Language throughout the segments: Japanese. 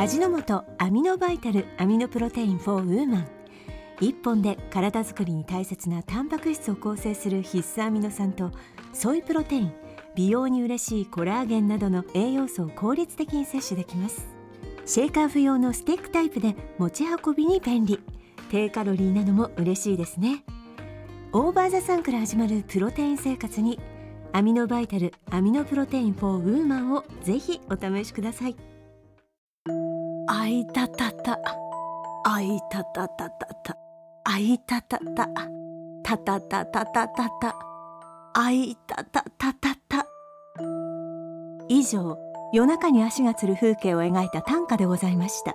味の素アミノバイタルアミノプロテイン for ウーマン。1本で体づくりに大切なタンパク質を構成する必須アミノ酸とソイプロテイン美容に嬉しいコラーゲンなどの栄養素を効率的に摂取できます。シェイカー不要のスティックタイプで持ち運びに便利。低カロリーなのも嬉しいですね。オーバーザさんから始まるプロテイン生活にアミノバイタルアミノプロテイン for ウーマンをぜひお試しください。あいたたた。あいたたたたた。あいたたた。たたたたたたた。あいたたたたた。以上夜中に足がつる風景を描いた短歌でございました。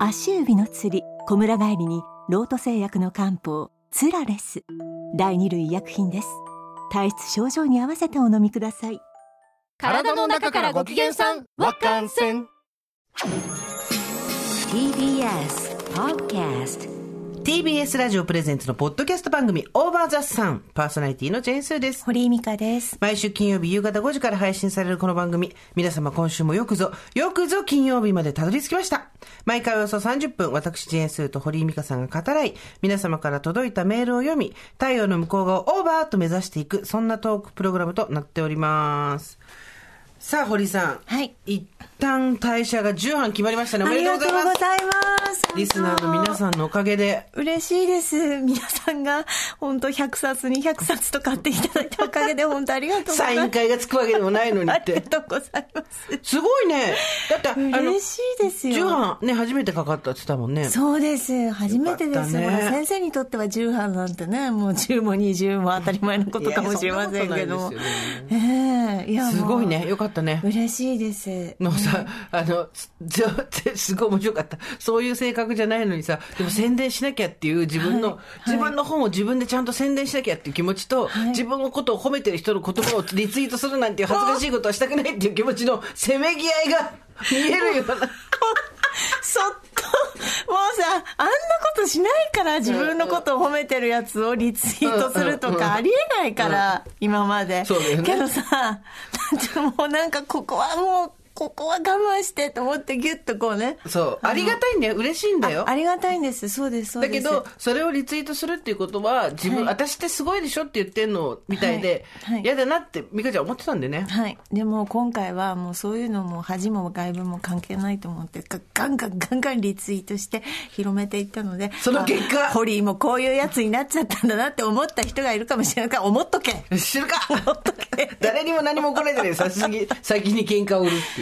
足指の釣り小村帰りにロート製薬の漢方ツラレス。第2類医薬品です。体質症状に合わせてお飲みください。体の中からご機嫌さんわかんせん。TBS Podcast TBS ラジオプレゼンツのポッドキャスト番組オーバーザさんパーソナリティのジェーンスーです。堀井美香です毎週金曜日夕方5時から配信されるこの番組。皆様今週もよくぞ、よくぞ金曜日までたどり着きました。毎回およそ30分、私ジェーンスーと堀井美香さんが語らい、皆様から届いたメールを読み、太陽の向こう側をオーバーと目指していく、そんなトークプログラムとなっております。さあ、堀さん。はい。一旦代謝が10班決まりましたね。おありめでとうございます。がとうございますリスナーの皆さんのおかげで、嬉しいです皆さんが本当100冊200冊と買っていただいたおかげで本当ありがとうございますサイン会がつくわけでもないのにありがって。とうございますすごいね。だって、嬉しいですよ重版ね、初めてかかったって言ったもんね。そうです初めてです、ね先生にとっては10班なんてねもう10も20も当たり前のことかもしれませんけどもええいやすごいね。よかったね。嬉しいですのさ、あの、すごい面白かった。そういう性格じゃないのにさ、でも宣伝しなきゃっていう自分の、はい。自分の本を自分でちゃんと宣伝しなきゃっていう気持ちと、はい。自分のことを褒めてる人の言葉をリツイートするなんていう恥ずかしいことはしたくないっていう気持ちのせめぎ合いが見えるような。そっともうさあんなことしないから自分のことを褒めてるやつをリツイートするとかありえないから、今まで。そうだよね。けどさ でもなんかここはもうここは我慢してと思ってギュッとこうねそう。ありがたいんだよ。嬉しいんだよあ。ありがたいんですそうですそうですだけど、それをリツイートするっていうことは、自分、はい私ってすごいでしょって言ってんのみたいではいはい、嫌、だなって、美香ちゃん思ってたんでね。はい。でも今回はもうそういうのも恥も外部も関係ないと思ってガガンガンガンガンリツイートして広めていったのでその結果？あホリーもこういうやつになっちゃったんだなって思った人がいるかもしれないから思っとけ知るか思っとけ 誰にも何も怒られてない先に、先に喧嘩を売るっていう。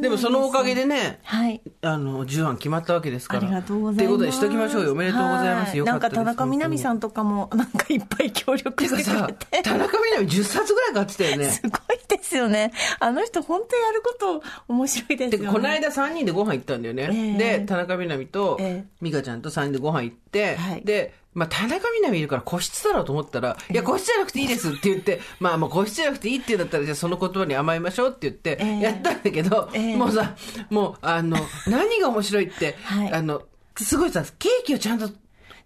でもそのおかげでね、はいあの、10案決まったわけですから。ありがとうございます。ということでしときましょうよ。おめでとうございます。はよかったです。なんか田中みな実さん。んとかもなんかいっぱい協力してくれ、て。田中みな実10冊ぐらい買ってたよね。すごいですよね。あの人本当やること面白いですで、よね。この間3人でご飯行ったんだよね。ええで、田中みな実とええ、美香ちゃんと3人でご飯行って、はいで、まあ、田中みな実いるから個室だろうと思ったら、いや、個室じゃなくていいですって言って、まあ、もう個室じゃなくていいって言うんだったら、じゃあその言葉に甘えましょうって言って、ええやったんだけど、ええもうさ、もう、あの、何が面白いって、はいあの、すごいさ、ケーキをちゃんと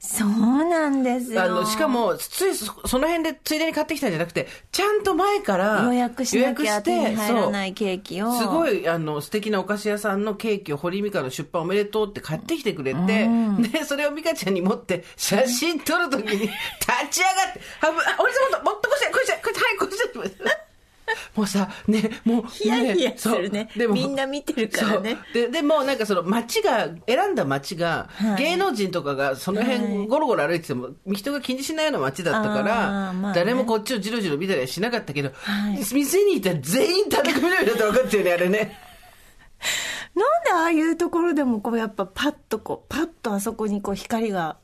そうなんですよ。あの、しかも、ついそ、その辺でついでに買ってきたんじゃなくて、ちゃんと前から予約しなきゃ手に入らないそうケーキを。すごい、あの、素敵なお菓子屋さんのケーキを堀井美香の出版おめでとうって買ってきてくれて、で、それを美香ちゃんに持って、写真撮るときに、立ち上がって、あ、俺さんもっとこうして、こうして、こうして、はい、こうして。もうさ、ね、もう、ヒヤヒヤするね。そうみんな見てるからね。で、でもなんかその街が、選んだ街が、はい。芸能人とかがその辺ゴロゴロ歩いてても、人が気にしないような街だったから、あーまあね。誰もこっちをじろじろ見たりはしなかったけど、はい。店にいたら全員田中みな実だって分かったよね、あれね。なんでああいうところでもこうやっぱパッとこう、パッとあそこにこう光が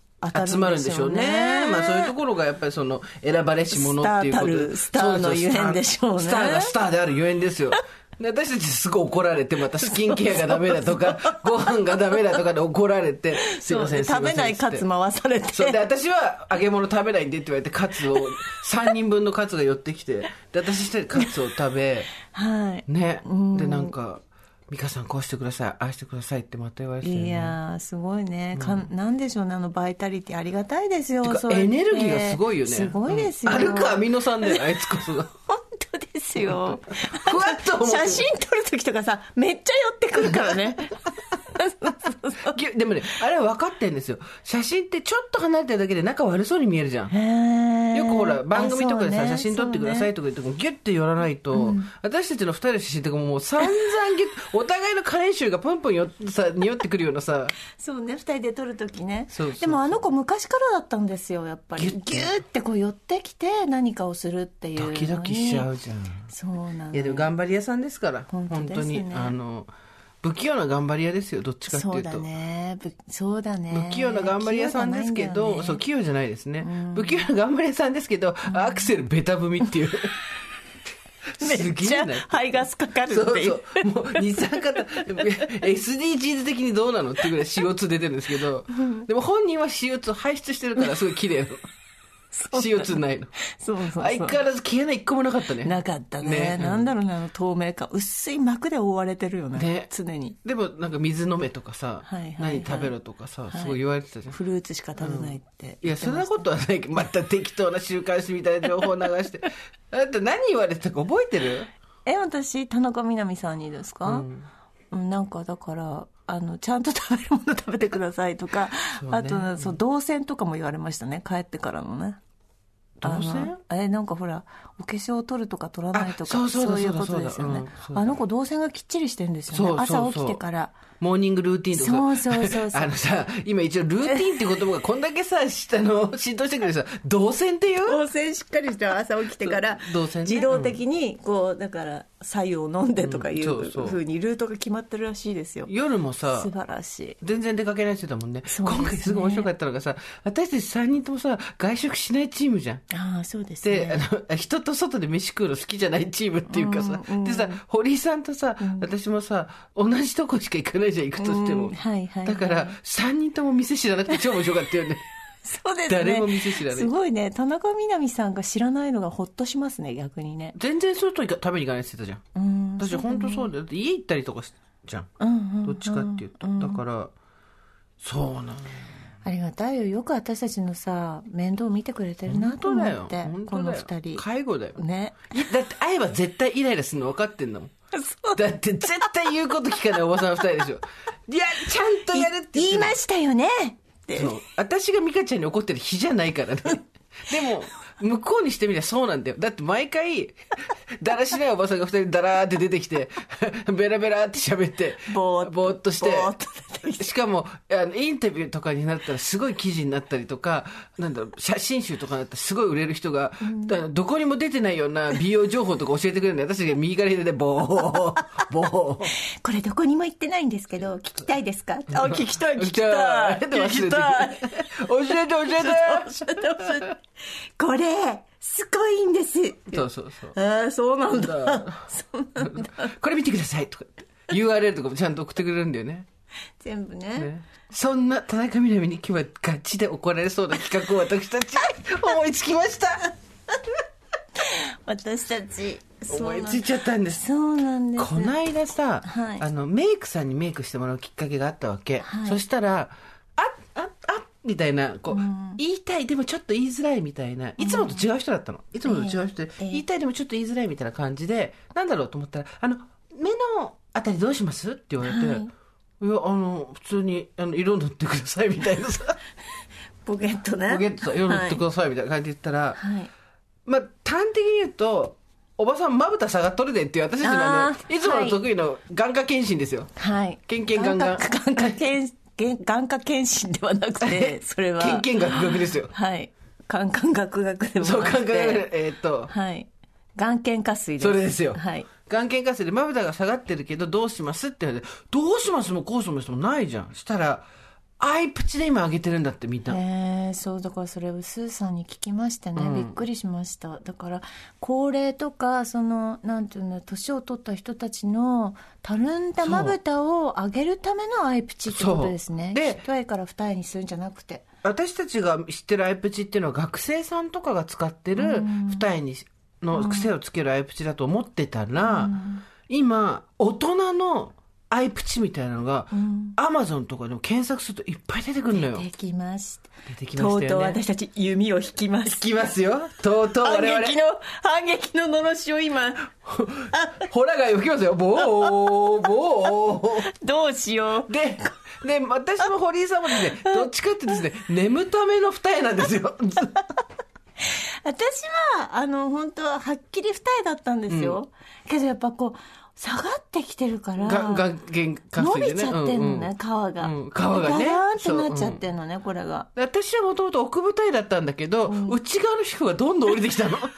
集まるんでしょうね。まあそういうところがやっぱりその選ばれし者っていうことスターのゆえんでしょうねスターがスターであるゆえんですよ。で私たちすごい怒られて、またスキンケアがダメだとか、ご飯がダメだとかで怒られて、すいません、すいません食べないカツ回されて。そうで私は揚げ物食べないんでって言われてカツを3人分のカツが寄ってきてで私一人カツを食べはい。ねでなんか「美香さんこうしてくださいああしてください」ってまた言われてねいやー、すごいね。かんなんでしょうね、あのバイタリティありがたいですよ。エネルギーがすごいよねすごいですよ。うんあるかアミノ酸だよあいつこそが本当ですよ。写真撮るときとかさ、めっちゃ寄ってくるからね。でもね、あれは分かってんですよ。写真ってちょっと離れてるだけで仲悪そうに見えるじゃん。よくほら、番組とかでさ、ね写真撮ってくださいとか言っても、ギュッて寄らないと、私たちの二人の写真とかももう散々ギュッ、お互いの加齢臭がプンプンよさ、匂ってくるようなさ、そうね、二人で撮るときね。そうそうそうでもあの子昔からだったんですよ、やっぱり。ギュッてギューってこう寄ってきて何かをするっていう。ドキドキしちゃうじゃん。そうなの。いやでも頑張り屋さんですから、本当に。あの、不器用な頑張り屋ですよ、どっちかっていうと。そうだね。ぶそうだね。不器用な頑張り屋さんですけど、ねそう、器用じゃないですね。不器用な頑張り屋さんですけど、アクセルベタ踏みっていう。めっちゃ排ガスかかるそうっていう。そう。もう二酸化炭 SDGs 的にどうなのっていうぐらい CO2 出てるんですけど、でも本人は CO2 排出してるからすごい綺麗なの。CO2 ないの。そうそうそう。相変わらず消えない一個もなかったね。なかったね。ねなんだろうね、あの透明感。薄い膜で覆われてるよね。ね常に。でもなんか水飲めとかさ、はいはいはい何食べろとかさ、はいすごい言われてたじゃん。フルーツしか食べないって。いや、そんなことはないけど、また適当な週刊誌みたいな情報を流して。あんた何言われてたか覚えてる？え、私、田中みな実さんにですか、うん、なんかだから、あの、ちゃんと食べるもの食べてくださいとか、ねあと、そう、動線とかも言われましたね、帰ってからのね。あのえ、なんかほら、お化粧を取るとか取らないとか、あそういうことですよね。そうんあの子動線がきっちりしてんですよね。朝起きてから。モーニングルーティンとか。そうそうそうそう。あのさ、今一応ルーティンって言葉がこんだけさ、下の 浸透してくるさ、動線っていう？動線しっかりして朝起きてから、ね。自動的に、こう、だから、左右を飲んでとかいうふうにルートが決まってるらしいですよ。夜もさ素、晴らしい。全然出かけない人だもんね。ね今回すごい面白かったのがさ、私たち3人ともさ、外食しないチームじゃん。ああ、そうですで、ね。あの、人と外で飯食うの好きじゃないチームっていうかさ、でさ、堀井さんとさ、私もさ、同じとこしか行かないじゃん、行くとしても。うんはいはいはいだから、3人とも店知らなくて超面白かったよね。そうですね。誰も店知らないすごいね。田中みな実さんが知らないのがほっとしますね、逆にね。全然外行か食べに行かないって言ってたじゃん。うん。私本当そうだよ。だって家行ったりとかしじゃん。うんうんどっちかっていうと。だから、そうなのよ。ありがたいよ。よく私たちのさ、面倒見てくれてるなと思本当だよって。。この二人。介護だよ。ね。いだって会えば絶対イライラするの分かってんだもん。そうだって絶対言うこと聞かないおばさん二人でしょ。いや、ちゃんとやるって言いましたよねって。そう。私が美香ちゃんに怒ってる日じゃないからね。でも、向こうにしてみりゃそうなんだよ。だって毎回、だらしないおばさんが二人だらーって出てきて、ベラベラって喋って、ぼーっとしてしかも、あの、インタビューとかになったらすごい記事になったりとか、なんだろう、写真集とかになったらすごい売れる人が、どこにも出てないような美容情報とか教えてくれるんで、私が右から左でボー、ボー。これどこにも行ってないんですけど、聞きたいですか？あ、聞きたい、聞きたい。聞きたい。教えて教えて 教えて教えてこれ、すごいんです。そうそうそう。えー、そうなんだ。だこれ見てくださいとか。URL とかもちゃんと送ってくれるんだよね。全部ね。ねそんな田中みな実に今日はガチで怒られそうな企画を私たち思いつきました。私たち。思いついちゃったんです。そうなんです。こないださ、はいあの、メイクさんにメイクしてもらうきっかけがあったわけ。はいそしたら、あ、あ、あ、みたいな、こう、言いたい、でもちょっと言いづらいみたいな、いつもと違う人だったの。いつもと違う人で、ええ言いたいでもちょっと言いづらいみたいな感じで、なんだろうと思ったら、あの、目のあたりどうしますって言われて、はいい、や、あの、普通に、あの、色塗ってくださいみたいなさ、ポケットね。ポケットさ、色塗ってくださいみたいな感じで言ったら、はい。まあ、端的に言うと、おばさんまぶた下がっとるでっていう私たちのああの、ーいつもの得意の眼科検診ですよ。はい。ケンケンガンガン眼科検眼眼科検診ではなくて、それは。ケンケンガクガクですよ。はい。眼科学学でもそう、なく眼科が、て。えーっと、はい。眼検下水です。それですよ。はい。眼検下水でまぶたが下がってるけどどうしますって言われて、どうしますもこうしますもないじゃん。したら、アイプチで今上げてるんだってみんな。えー、そうだからそれをスーさんに聞きましてね、うん。びっくりしました。だから高齢とかそのなんていうの年を取った人たちのたるんだまぶたを上げるためのアイプチってことですね。で一重から二重にするんじゃなくて。私たちが知ってるアイプチっていうのは学生さんとかが使ってる二重にの癖をつけるアイプチだと思ってたら、今、大人のアイプチみたいなのが、アマゾンとかでも検索するといっぱい出てくるのよ。できました出てきましたよね。とうとう私たち弓を引きます引きますよ。とうとう反我々。撃の反撃ののろしを今ホラガイを吹きますよ。ボー、ボー。どうしようで、で、私も堀井さんもですね、どっちかってですね、眠ための二重なんですよ。私はあの本当ははっきり二重だったんですよ、けどやっぱこう下がってきてるからが、が、げ下伸水でね。びちゃってんのね、皮が、うん皮がね。ガラーンってなっちゃってんのね、これが。私はもともと奥舞台だったんだけど、内側の皮膚がどんどん降りてきたの。新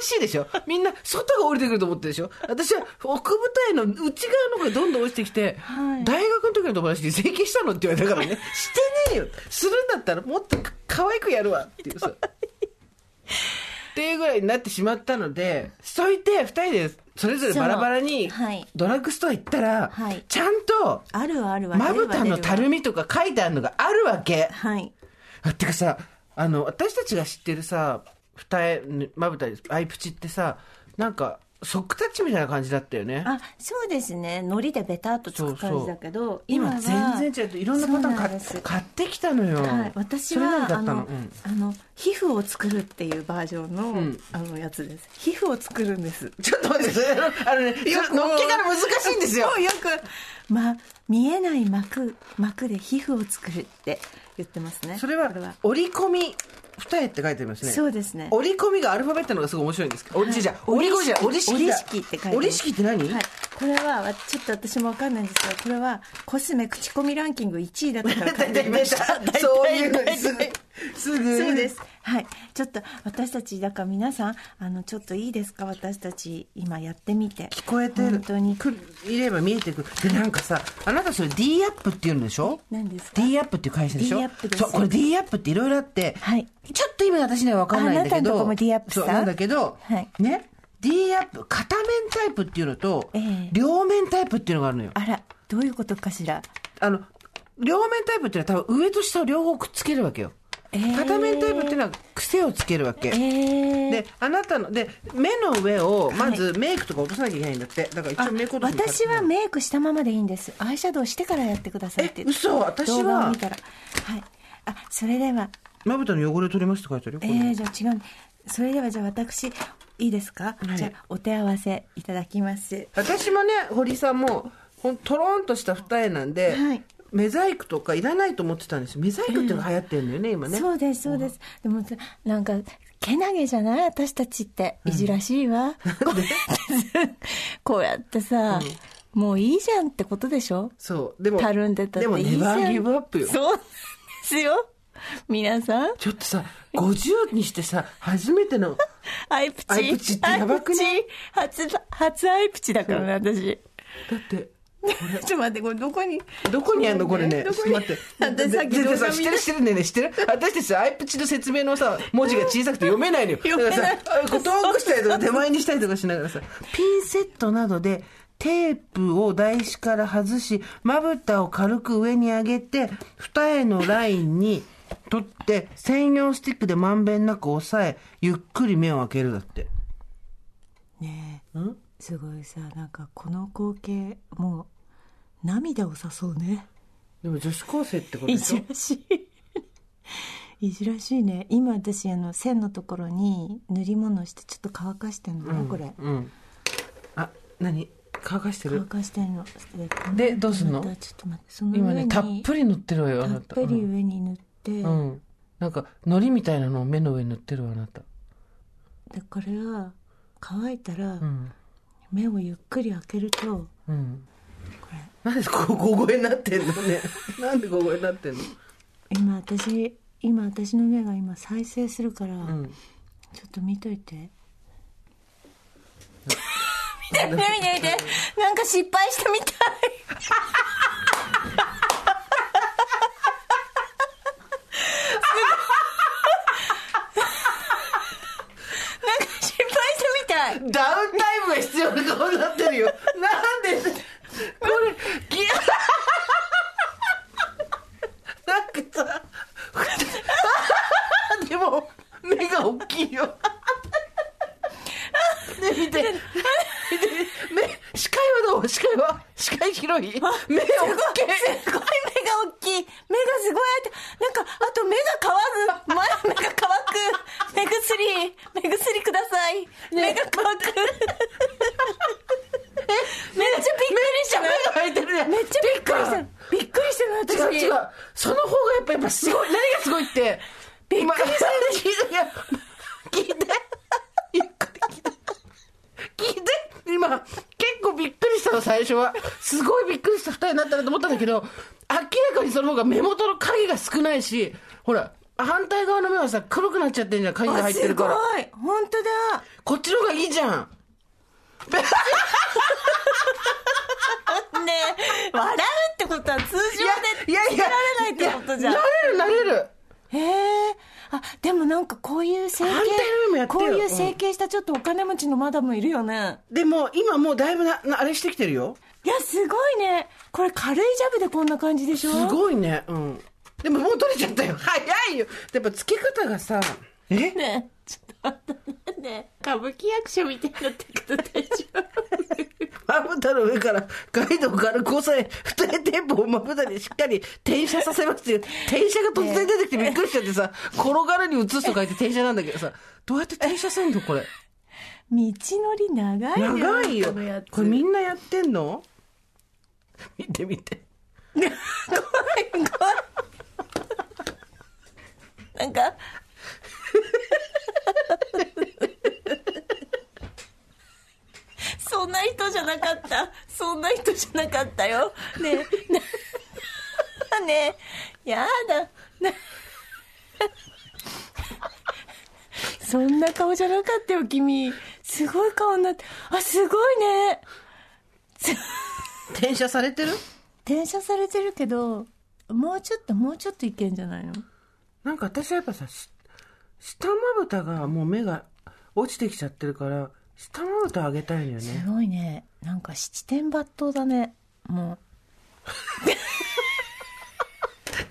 しいでしょ。みんな外が降りてくると思ってるでしょ。私は奥舞台の内側の方がどんどん落ちてきて、はい。大学の時の友達に整形したの？って言われたからね。してねえよ。するんだったらもっとか可愛くやるわ。っていうさ。っていうぐらいになってしまったので、そいて二人でそれぞれバラバラにドラッグストア行ったら、はい。ちゃんとあるわある。わまぶたのたるみとか書いてあるのがあるわけ。はい。あてかさあの私たちが知ってるさ二重まぶたアイプチってさなんかソックタッチみたいな感じだったよね。あそうですね。海苔でベタっとつく感じだけど今は全然違う。いろんなパターン買ってきたのよ、はい、私はあの、うんあの。皮膚を作るっていうバージョンの,、ん。あのやつです。皮膚を作るんです。ちょっと待ってあのね それのっけから難しいんですよ。よく、ま、見えない膜膜で皮膚を作るって言ってますね。それは折り込み二重って書いてありますね。そうですね。折り込みがアルファベットのがすごい面白いんですか、折りじゃあ折り込みじゃ折り式だ折り式って書いてます。折り式って何、はい、これはわちょっと私もわかんないんですけどこれはコスメ口コミランキング1位だったから 買ってきました。そういうすぐすぐ。そうです。はい。ちょっと私たち、だから皆さん、あの、ちょっといいですか？私たち、今やってみて。聞こえてる。本当に。くるいれば見えてく。るでなんかさあなたそれ D アップって言うんでしょ？何ですか？D アップっていう会社でしょ？D アップですそうこれ D アップっていろいろあって、はい。ちょっと今私には分かんないんだけどあなたのとこも D アップさそうなんだけど、はい。ね？D アップ片面タイプっていうのと、ええ。両面タイプっていうのがあるのよ。あら、どういうことかしら？あの両面タイプっていうのは多分上と下を両方くっつけるわけよ、えー片面タイプっていうのは癖をつけるわけ、えー、であなたので目の上をまずメイクとか落とさなきゃいけないんだってだから一あ応メイク落と私はメイクしたままでいいんです。アイシャドウしてからやってくださいって。え嘘私は？動画を見たら。はい。あ、それでは、まぶたの汚れ取りますって書いてあるよえー、じゃあ違う。それではじゃあ私、いいですか、いじゃあお手合わせいただきます。私もね堀さんもほんとろんとした二重なんで、はいメザイクとかいらないと思ってたんですよ。メザイクっていうのが流行ってるんだよね、今ね。そうですそうです、でもさなんかけなげじゃない？私たちって。いじらしいわ、こうやってこうやってさ、もういいじゃんってことでしょ？そう。でもたるんでたってでもいいじゃん。ネバーギブアップよ。そうなんですよ。皆さん。ちょっとさ50にしてさ初めての アイプチ。アイプチってやばくねアイプチ。初初アイプチだからね私。だって ちょっと待ってこれどこに？どこにあんの？これね。ちょっと待って。私さっき知ってる知ってるね知ってる？私たちさ、アイプチの説明のさ、文字が小さくて読めないのよ。だからさ、あこう遠くしたりとか手前にしたりとかしながらさ、ピンセットなどで、テープを台紙から外し、まぶたを軽く上に上げて、二重のラインに取って、専用スティックでまんべんなく押さえ、ゆっくり目を開けるだって。ねえ。ん？すごいさなんかこの光景もう涙を誘うね。でも女子高生ってこといでしょ？じらしい。いじらしいね。今私あの線のところに塗り物してちょっと乾かしてんのね、これ。うん。あ、何？乾かして乾るかしてんの。でどうすんの？ちょっと待って。その今ね、たっぷり塗ってるわよ、あた。な。ったぷり上に塗って、うん。なんか、海苔みたいなのを目の上に塗ってるわ、あなた。でこれは乾いたら、うん。目をゆっくり開けるとうん。これなんでこう小声になってんのね。なんで小声になってんの？今私今私の目が今再生するから、うん。ちょっと見といて。見て見て見て見て。なんか失敗したみたい。なんか失敗したみたい。ダウンタイムが必要な顔になってるよ。なんで、これ、ギアなんかさ、でも、目が大きいよ。ね、見て。見て、目、視界はどう？視界は？視界広い？目大きい。すごい目が大きい。目がすごいあって、なんか、あと目が乾く。前目が乾く。目薬、目薬ください。目が乾く。めっちゃびっくりした。目が開いてるね。めっちゃびっくりした。びっくりしたの、私。違う違う。その方がやっぱやっぱすごい。何がすごいって。びっくりした聞いて。いや聞いて。ゆっくり聞いて。聞いて。今、結構びっくりしたの、最初は。すごいびっくりした二人になったなと思ったんだけど、明らかにその方が目元の影が少ないし、ほら、反対側の目はさ、黒くなっちゃってんじゃん、影が入ってるから。あすごい。本当だ。こっちの方がいいじゃん。ねえ、笑うってことは通常でいやいやられないってことじゃん。なれるなれる。へえ。あ、でもなんかこういう整形こういう整形したちょっとお金持ちのマダムいるよね。でも、今もうだいぶな、なあれしてきてるよ。いや、すごいね。これ軽いジャブでこんな感じでしょ？すごいね。うん。でももう取れちゃったよ。早いよ。やっぱ付け方がさ、えねえ、ちょっと歌舞伎役者みたいになってるけど大丈まぶたの上からガイドを軽く押さえ、二重テープをまぶたにしっかり転写させますって。転写が突然出てきてびっくりしちゃってさ、転がるに移すと書いて転写なんだけどさ、どうやって転写すんのこれ？夫。道のり長いよ。長いよ。これみんなやってんの？見て見て。怖い怖い。なんか、そんな人じゃなかった。そんな人じゃなかったよ。ねえ、な、ねえ、やだ。なそんな顔じゃなかったよ、君。すごい顔になって。あ、すごいね。す転写されてる？転写されてるけど、もうちょっと、もうちょっといけんじゃないの？なんか私はやっぱさ、し下まぶたがもう目が落ちてきちゃってるから、下まぶた上げたいのよすね。ごいね。なんか七点抜刀だね。もう。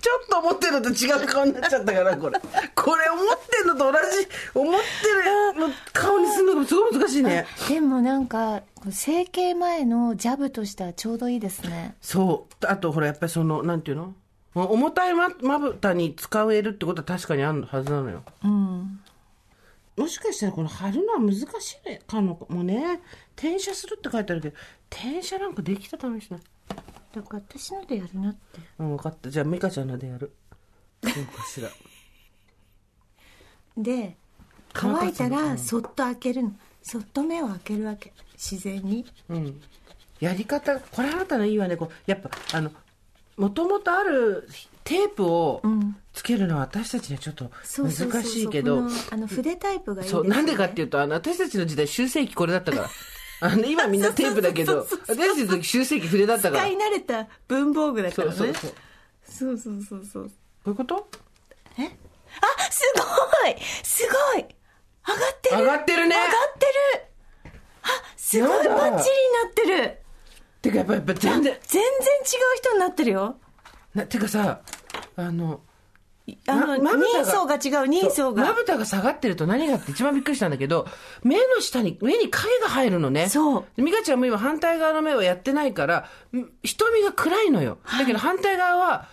ちょっと思ってるのと違う顔になっちゃったから、これ。これ思ってるのと同じ、思ってるの顔にするのがすごい難しいね。でもなんか、整形前のジャブとしてはちょうどいいですね。そう。あと、ほら、やっぱりその、なんていうの？重たいままぶたに使えるってことは確かにあるはずなのよ。うん。もしかしたらこの貼るのは難しいねかももね。転写するって書いてあるけど、転写なんかできた試しない。だから私のでやるなって。うん、分かった。じゃあ、美香ちゃんのでやる。どうかしら。で、乾いたらそっと開けるの。そっと目を開けるわけ。自然に。うん。やり方、これあなたのいいわね。こうやっぱ、あの、もともとあるテープをん。つけるのは私たちにはちょっと難しいけど。あの筆タイプがいいそう、ね。なんでかっていうと、あの、私たちの時代修正機これだったから。あの、今みんなテープだけど、私たちの時修正機筆だったから。使い慣れた文房具だからね。そうそうそう。こそうそうそうそう。ういうこと？え？あ、すごい！すごい！上がってる！上がってるね。上がってる！あ、すごい！バッチリになってる。てかやっぱ、やっぱ全然、全然違う人になってるよ。な、てかさ、あの、あの、人相が違う、人相が。まぶたが下がってると何がって一番びっくりしたんだけど、目の下に、目に影が入るのね。そうで。美香ちゃんも今反対側の目はやってないから、ん瞳が暗いのよ。だけど反対側は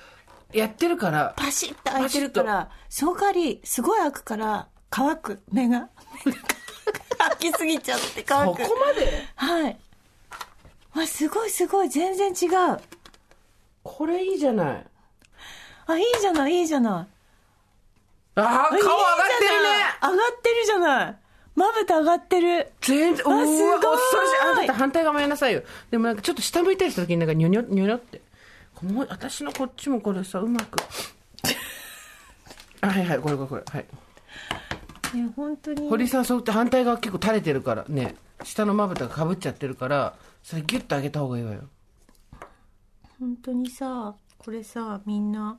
やってるから、パシッと開いてるから、その代わり、すごい開くから、乾く、目が。開きすぎちゃってそ乾く。こまで？はい。あ、すごいすごい、全然違う。これいいじゃない。あ、いいじゃない、いいじゃない。ああ、顔上がってるね上がってるじゃない。まぶた上がってる。全然、うわ、あすごい恐ろしい。あなた反対側もやんなさいよ。でもなんかちょっと下向いたりした時になんかニョニョ、ニョニョって。もう私のこっちもこれさ、うまく。あはいはい、これこれこれ。はい。いや、本当に。堀さんそうって反対側結構垂れてるからね下のまぶたがかぶっちゃってるからそれギュッと上げた方がいいわよ本当にさ、これさ、みんな、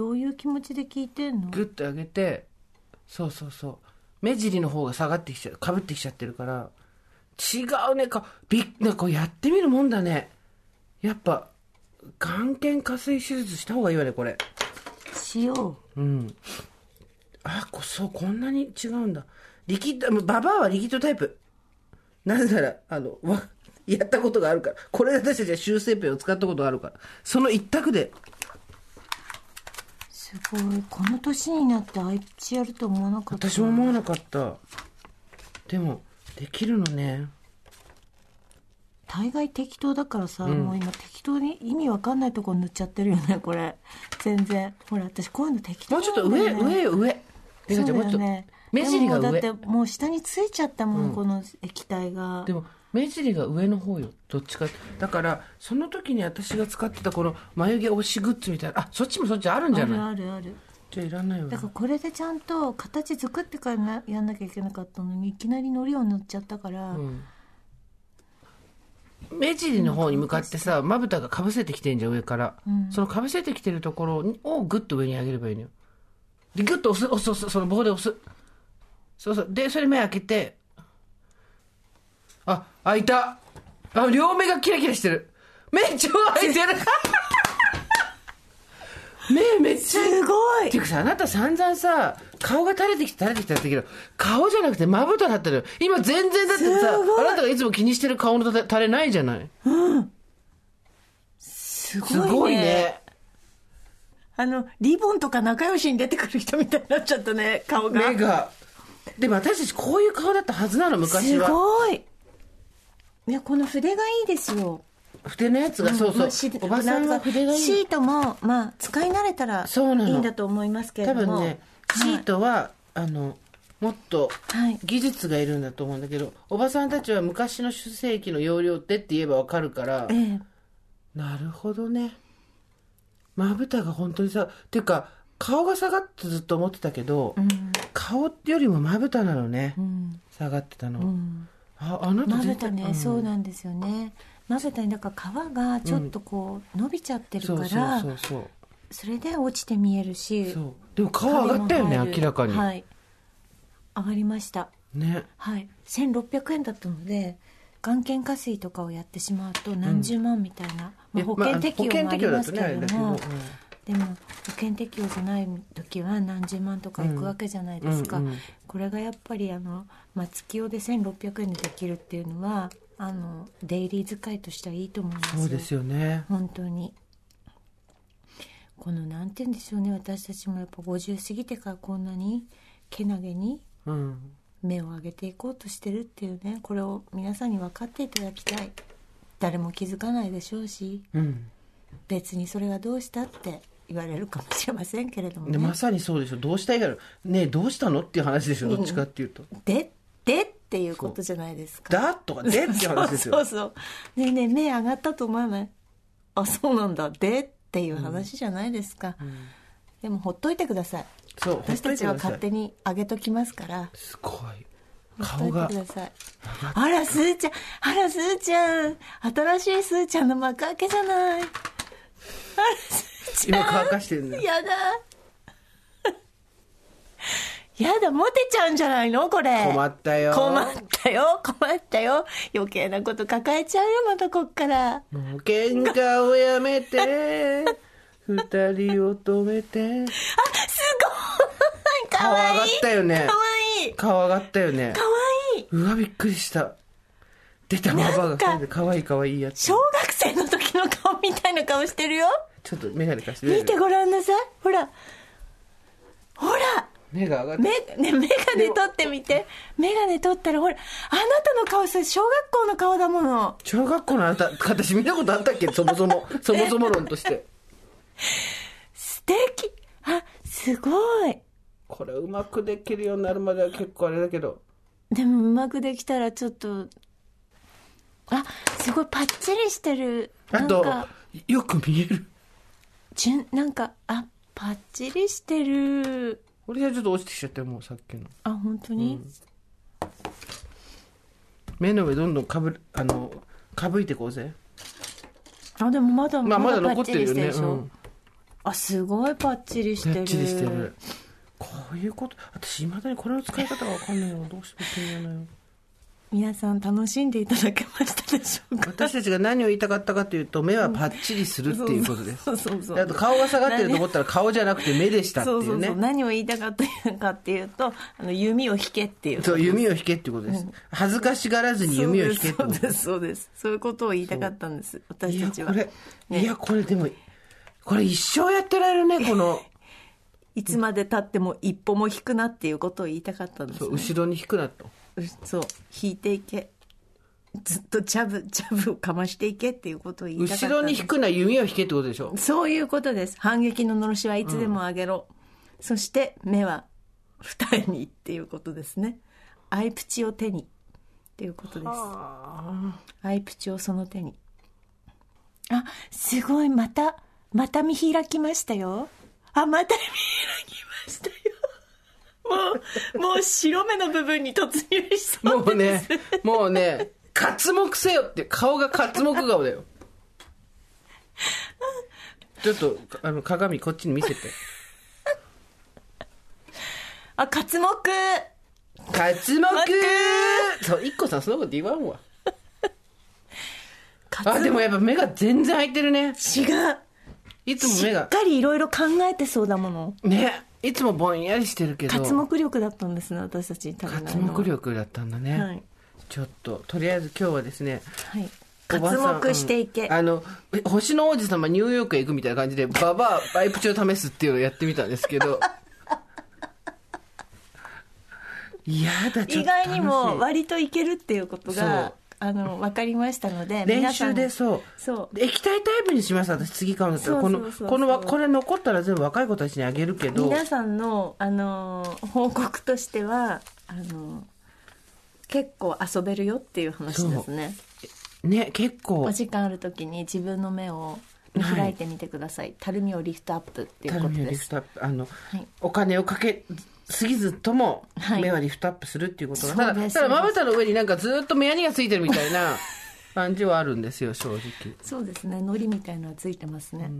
どういう気持ちで聞いてんの？ギュッと上げてそうそうそう。目尻の方が下がってきちゃうかぶってきちゃってるから。違うね。かびっなんかこうやってみるもんだね。やっぱ眼瞼下垂手術した方がいいわねこれ。しようん。あこそうこんなに違うんだ。リキッドババアはリキッドタイプ。なぜならあのわやったことがあるから。これで私たちは修正ペンを使ったことがあるから。その一択で。すごいこの年になって愛知やると思わなかった私も思わなかった。でも、できるのね。大概適当だからさ、もう今適当に意味わかんないとこ塗っちゃってるよねこれ全然ほら私こういうの適当もうちょっと上、上よ、上。リカちゃん、もうちょっと。ね目尻が上。だってもう下についちゃったもん、この液体がでも目尻が上の方よ。どっちか。だからその時に私が使ってたこの眉毛押しグッズみたいな。あそっちもそっちあるんじゃない？あるあるじゃあいらないわ。だからこれでちゃんと形作ってからなやんなきゃいけなかったのにいきなりのりを塗っちゃったから、うん。目尻の方に向かってさまぶたがかぶせてきてんじゃん上から、そのかぶせてきてるところをグッと上に上げればいいのよ。でグッと押す押す押す。その棒で押す。そうそう。でそれ目開けてあ開いたあ両目がキラキラしてる目超開いてる 目めっちゃすごいっていうかさ、あなた散々さ、顔が垂れてきて垂れてきたって言ったけど、顔じゃなくてまぶただったのよ。今全然だってさ、あなたがいつも気にしてる顔の垂れないじゃない。すごいねすごいね。あのリボンとか仲良しに出てくる人みたいになっちゃったね顔が目が。でも私たちこういう顔だったはずなの、昔すは。ごいいやこの筆がいいですよ。筆のやつが、そうそう。まあし。おばさんが筆がいい。シートもまあ使い慣れたらそうなの。いいんだと思いますけれども。多分ね、シートは、あの、もっとはい。技術がいるんだと思うんだけど、おばさんたちは昔の主世紀の容量ってって言えばわかるから、ええ。なるほどね。まぶたが本当にさ、っていうか、顔が下がってずっと思ってたけど、顔よりもまぶたなのね、下がってたの。あ、あまぶたね、ん。そうなんですよね。まぶたにだから皮がちょっとこう伸びちゃってるから、それで落ちて見えるし。でも顔上がったよね、明らかに。はい。上がりました。ね。はい。1600円だったので眼瞼下垂とかをやってしまうと何十万みたいな、まあ、保険適用もありますけれども、でも保険適用じゃない時は何十万とかいくわけじゃないですか、うんうんうん。これがやっぱりあの、まあ、月用で1600円でできるっていうのはあのデイリー使いとしてはいいと思いますよ。そうですよね。本当に。このなんて言うんでしょうね。私たちもやっぱ50過ぎてからこんなにけなげにうん。目を上げていこうとしてるっていうね。これを皆さんに分かっていただきたい。誰も気づかないでしょうし。うん。別にそれがどうしたって言われるかもしれませんけれどもね。でまさにそうでしょ。どうしたいから、ねえどうしたのっていう話でしょ、どっちかっていうと。ででっていうことじゃないですか。だとか、でっていう話ですよ。そうそうそう。ねえねえ目上がったと思わない？あそうなんだ。でっていう話じゃないですか、でもほっといてください。そう、私たちは勝手に上げときますから。すごい。顔が。といてく。ださい。あらすーちゃん。あらすーちゃん。新しいすーちゃんの幕開けじゃない 今乾かしてるん。やだ。やだモテちゃうんじゃないの？これ。困ったよ。困ったよ。困ったよ。余計なこと抱えちゃうよまたこっから。もう喧嘩をやめて、二人を止めて。すごい。か顔上がっわい。いたよねかわい。い顔上がったよね。か。わい。いうわ、びっくりした。出たババアが二人で可愛い可愛いやつ。小学生のみたいな顔してるよちょっと眼鏡貸して。見てごらんなさいほらほら目が上がって。め、ね、メガネ取ってみて。メガネ取ったら、ほら、あなたの顔さ、小学校の顔だもの。小学校のあなた、私見たことあったっけ？そもそも。そもそも論として。素敵あ、すごい。これうまくできるようになるまでは結構あれだけど。でも、うまくできたらちょっと、あ、すごいパッチリしてる。あとなんか、、よく見える。じゅん、なんか、あ、パッチリしてる。俺はちょっと落ちてきちゃったよ、もうさっきの。あ、本当に、目の上どんどんかぶる、あの、かぶいてこうぜ。あ、でもまだ、まあまだ残ってるよね。うん。あ、すごいパッチリしてる。パッチリしてる。こういうこと、私、いまだにこれの使い方がわかんないの。どうしても気にならないの。皆さん楽しんでいただけましたでしょうか？私たちが何を言いたかったかというと、目はパッチリするっていうことです。そうそうそうであと顔が下がってると思ったら顔じゃなくて目でしたっていうね。そうそうそう。何を言いたかったかっていうとあの弓を引けっていうそう、弓を引けっていうことです。恥ずかしがらずに弓を引けってこと。そうですそうですそういうことを言いたかったんです私たちは。ね。いや、これでも、これ一生やってられるね、この、いつまでたっても一歩も引くなっていうことを言いたかったんです、そうね、後ろに引くなと。うそう引いていけ。ずっとジャブジャブをかましていけっていうことを言いたかった後ろに引くな、弓を引けってことでしょ？そういうことです。反撃ののろしはいつでも上げろ、そして目は二重にっていうことですね。アイプチを手にっていうことです。アイプチをその手に。あすごいまたまた見開きましたよ。あまた見開きましたよもうもう白目の部分に突入しそうもうね、もうね、刮目せよって、顔が刮目顔だよ。ちょっと、あの、鏡こっちに見せて。あ刮目刮目そう、一個さんそんなこと言わんわ。刮あ、でもやっぱ目が全然開いてるね。違ういつも目が、しっかりいろいろ考えてそうだものね、いつもぼんやりしてるけど。刮目力だったんですね私たちに足りない刮のは目力だったんだね。はいちょっと、とりあえず今日はですね、はいおばさん刮目していけ、うんあの、え星の王子様ニューヨークへ行くみたいな感じで、ババアバイプチを試すっていうのをやってみたんですけど。いやだ、ちょっと楽しい意外にも割といけるっていうことがあの分かりましたので練習でそう。そう。で液体タイプにします、私次買うんだったら。この、このわ、これ残ったら全部若い子たちにあげるけど。皆さんの、あの報告としてはあの結構遊べるよっていう話ですね。ね、結構。お、時間ある時に自分の目を見開いてみてください、たるみをリフトアップっていうたるみをことです。リフトアップ、あの、はい。お金をかけすぎずともはい。目はリフトアップするっていうことが、そうただただまぶたの上になんかずっと目やにがついてるみたいな感じはあるんですよ正直、そうですねのりみたいのはついてますね、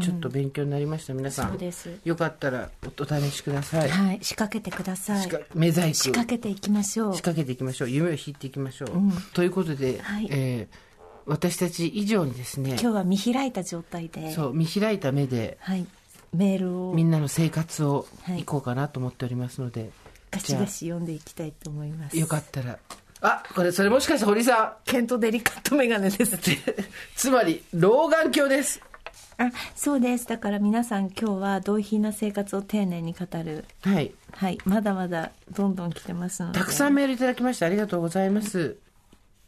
ちょっと勉強になりました。皆さんそうです。よかったらお試しください、はい仕掛けてください。目細工。仕掛けていきましょう。仕掛けていきましょう。夢を引いていきましょう、ん。ということで、はい。えー私たち以上にですね今日は見開いた状態で。そう見開いた目ではい、メールを。みんなの生活をはい。いこうかなと思っておりますので、ガシガシ読んでいきたいと思います。よかったら。あこれそれもしかして堀さん。ケントデリカットメガネです つまり老眼鏡です。あそうです。だから皆さん今日は同品な生活を丁寧に語る。はい。はい。まだまだどんどん来てますので。たくさんメールいただきましてありがとうございます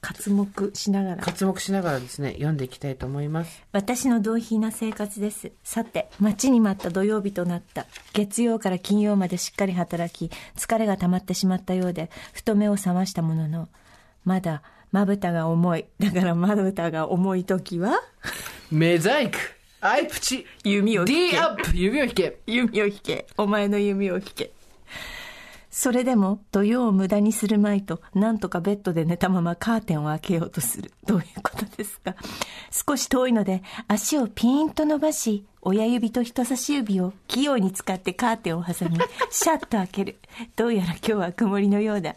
刮目しながら。活目しながらですね読んでいきたいと思います。私の同品な生活です。さて待ちに待った土曜日となった。月曜から金曜までしっかり働き疲れが溜まってしまったようでふと目を覚ましたもののまだまぶたが重い。だからまぶたが重い時は？メザイクアイプチ。弓を引 D けアップ。指を引け。弓を引け。お前の弓を引けそれでも土曜を無駄にするまいとなんとかベッドで寝たままカーテンを開けようとする。どういうことですか？少し遠いので足をピーンと伸ばし親指と人差し指を器用に使ってカーテンを挟み シャッと開ける。どうやら今日は曇りのようだ。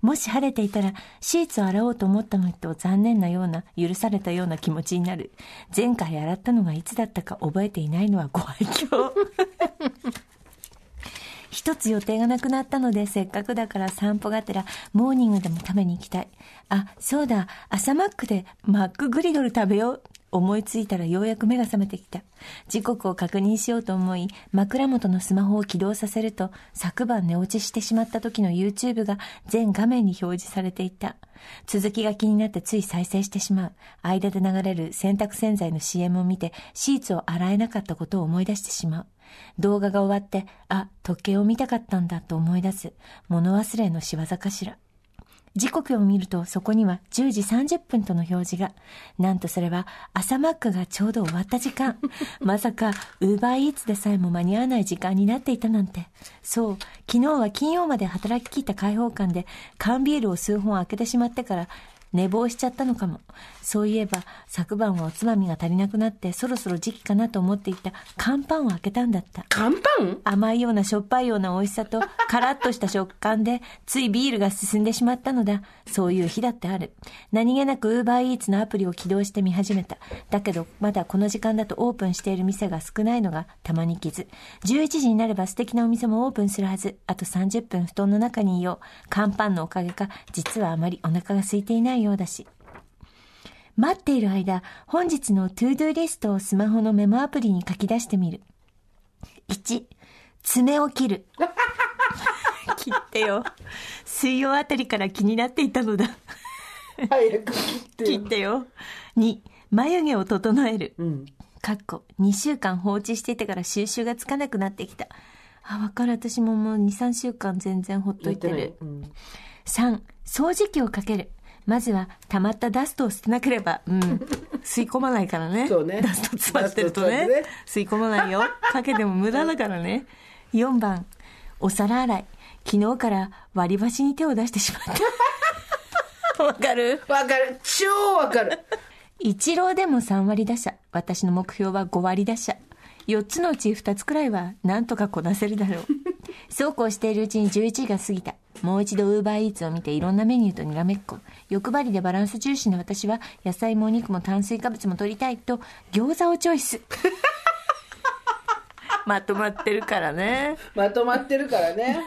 もし晴れていたらシーツを洗おうと思ったのと残念なような許されたような気持ちになる。前回洗ったのがいつだったか覚えていないのはご愛嬌一つ予定がなくなったのでせっかくだから散歩がてらモーニングでも食べに行きたい。あそうだ。朝マックでマックグリドル食べよう。思いついたらようやく目が覚めてきた。時刻を確認しようと思い枕元のスマホを起動させると昨晩寝落ちしてしまった時の YouTube が全画面に表示されていた。続きが気になってつい再生してしまう。間で流れる洗濯洗剤の CM を見てシーツを洗えなかったことを思い出してしまう。動画が終わって、あ、時計を見たかったんだと思い出す。物忘れの仕業かしら。時刻を見るとそこには10時30分との表示が。なんとそれは朝マックがちょうど終わった時間。まさか、ウーバーイーツでさえも間に合わない時間になっていたなんて。そう、昨日は金曜まで働き切った開放感で缶ビールを数本開けてしまってから、寝坊しちゃったのかも。そういえば、昨晩はおつまみが足りなくなって、そろそろ時期かなと思っていた乾パンを開けたんだった。乾パン？甘いようなしょっぱいような美味しさと、カラッとした食感で、ついビールが進んでしまったのだ。そういう日だってある。何気なくウーバーイーツのアプリを起動して見始めた。だけど、まだこの時間だとオープンしている店が少ないのが玉に瑕。11時になれば素敵なお店もオープンするはず。あと30分布団の中にいよう。乾パンのおかげか、実はあまりお腹が空いていないようだし。待っている間、本日の ToDo リストをスマホのメモアプリに書き出してみる。1、爪を切る。切ってよ。水曜あたりから気になっていたのだ。早く切って切ってよ。2、眉毛を整える。うん。かっこ、2週間放置していてから収集がつかなくなってきた。あ、わかる。私ももう2、3週間全然ほっといてる。うん。3、掃除機をかける。まずは、溜まったダストを捨てなければ、うん。吸い込まないからね。そうねダスト詰まってるとねね吸い込まないよ。かけても無駄だからね。4番、お皿洗い。昨日から割り箸に手を出してしまった。わかる？わかる。超わかる。一郎でも3割打者。私の目標は5割打者。4つのうち2つくらいはなんとかこなせるだろう。そうこうしているうちに11時が過ぎた。もう一度ウーバーイーツを見ていろんなメニューとにらめっこ。欲張りでバランス重視の私は野菜もお肉も炭水化物も取りたいと餃子をチョイス。まとまってるからね。まとまってるからね。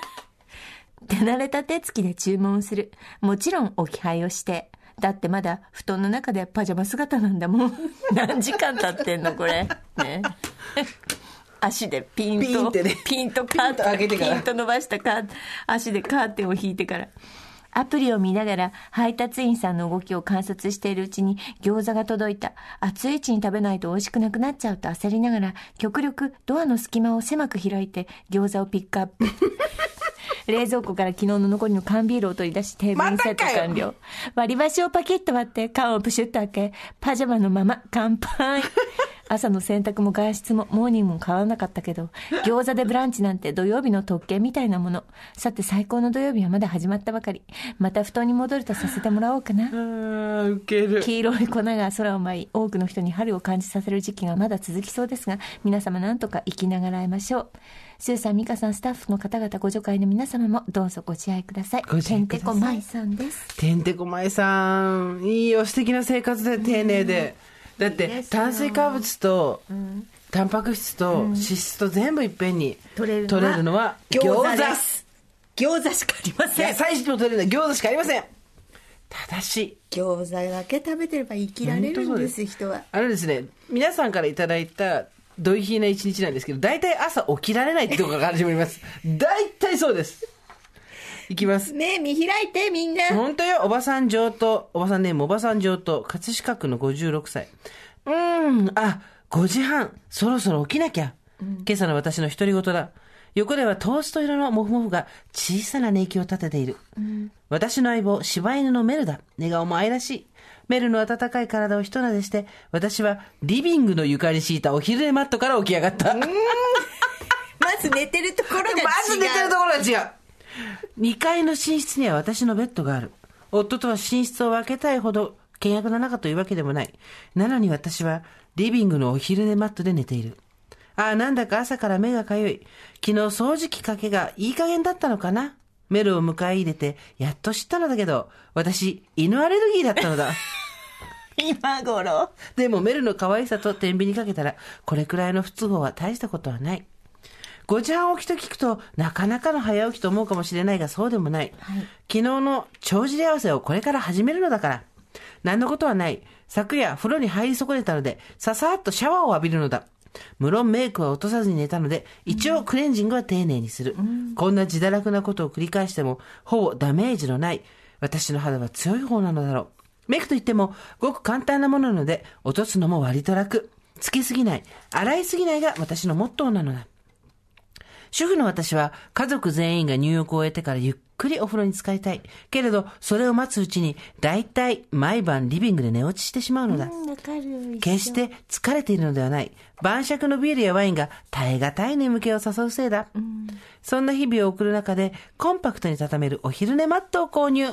手慣れた手つきで注文する。もちろん置き配をして。だってまだ布団の中でパジャマ姿なんだもん。何時間経ってんのこれ。ね。足でピンと、ピンねピンとカーピンピンと伸ばしたカー足でカーテンを引いてから。アプリを見ながら配達員さんの動きを観察しているうちに餃子が届いた。熱いうちに食べないと美味しくなくなっちゃうと焦りながら極力ドアの隙間を狭く開いて餃子をピックアップ。冷蔵庫から昨日の残りの缶ビールを取り出しテーブルにセット完了。割り箸をパキッと割って缶をプシュッと開け、パジャマのまま乾杯。朝の洗濯も外出もモーニングも変わらなかったけど、餃子でブランチなんて土曜日の特権みたいなもの。さて最高の土曜日はまだ始まったばかり。また布団に戻るとさせてもらおうかな あ。ー、ウケる。黄色い粉が空を舞い、多くの人に春を感じさせる時期がまだ続きそうですが、皆様なんとか生きながらえましょう。スーさん、ミカさん、スタッフの方々、ご助会の皆様もどうぞご自愛ください。ご自愛くださいてんてこまいさんです。てんてこまいさん、いいよ、素敵な生活で丁寧で。だって炭水化物と、タンパク質と脂質と全部いっぺんに取れるのは餃子餃子です。餃子しかありません野。菜室も取れるのは餃子しかありません。ただし、餃子だけ食べてれば生きられるんです、人は。あのですね、皆さんからいただいた、ドイヒーな一日なんですけど、大体朝起きられないってところから始まります。大体そうです。いきます。ね見開いて、みんな。本当よ、おばさん上等。おばさんネーム、おばさん上等。葛飾区の56歳。うーん、あ、5時半。そろそろ起きなきゃ。今朝の私の独り言だ。横ではトースト色のモフモフが小さな寝息を立てている。私の相棒、柴犬のメルだ。寝顔も愛らしい。メルの温かい体を一撫でして、私はリビングの床に敷いたお昼寝マットから起き上がった。まず寝てるところが違う。まず寝てるところが違う。2階の寝室には私のベッドがある。夫とは寝室を分けたいほど険悪な仲というわけでもない。なのに私はリビングのお昼寝マットで寝ている。ああ、なんだか朝から目がかゆい。昨日掃除機かけがいい加減だったのかな？メルを迎え入れてやっと知ったのだけど、私、犬アレルギーだったのだ。今頃。でもメルの可愛さと天秤にかけたら、これくらいの不都合は大したことはない。5時半起きと聞くと、なかなかの早起きと思うかもしれないが、そうでもない。はい昨日の帳尻合わせをこれから始めるのだから。何のことはない。昨夜、風呂に入り損ねたので、ささっとシャワーを浴びるのだ。無論メイクは落とさずに寝たので、一応クレンジングは丁寧にする。こんな自堕落なことを繰り返しても、ほぼダメージのない。私の肌は強い方なのだろう。メイクといっても、ごく簡単なものなので、落とすのも割と楽。つきすぎない。洗いすぎないが私のモットーなのだ。主婦の私は家族全員が入浴を終えてからゆっくりお風呂に浸かりたい。けれど、それを待つうちに、だいたい毎晩リビングで寝落ちしてしまうのだ。うん。決して疲れているのではない。晩酌のビールやワインが耐え難い眠気を誘うせいだ。そんな日々を送る中で、コンパクトに畳めるお昼寝マットを購入。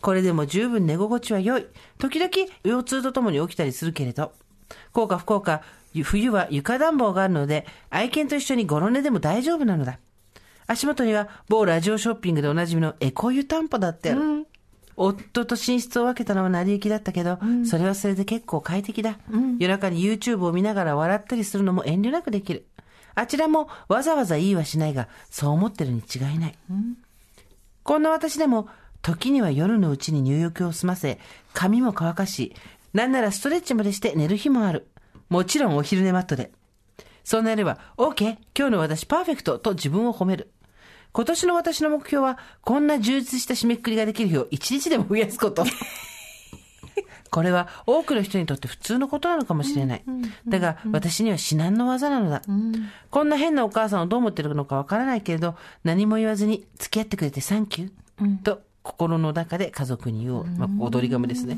これでも十分寝心地は良い。時々腰痛とともに起きたりするけれど。こうか不幸か、冬は床暖房があるので、愛犬と一緒にゴロ寝でも大丈夫なのだ。足元には某ラジオショッピングでおなじみのエコ湯タンポだってある。夫と寝室を分けたのは成り行きだったけど、それはそれで結構快適だ、夜中に YouTube を見ながら笑ったりするのも遠慮なくできる。あちらもわざわざ言いはしないが、そう思ってるに違いない。こんな私でも、時には夜のうちに入浴を済ませ、髪も乾かし、なんならストレッチまでして寝る日もある。もちろんお昼寝マットで。そうなれば、OK! 今日の私パーフェクトと自分を褒める。今年の私の目標は、こんな充実した締めくくりができる日を一日でも増やすこと。これは多くの人にとって普通のことなのかもしれない。だが、私には至難の技なのだ。こんな変なお母さんをどう思ってるのかわからないけれど、何も言わずに付き合ってくれてサンキュー、と心の中で家族に言おう。まあ、踊り亀ですね。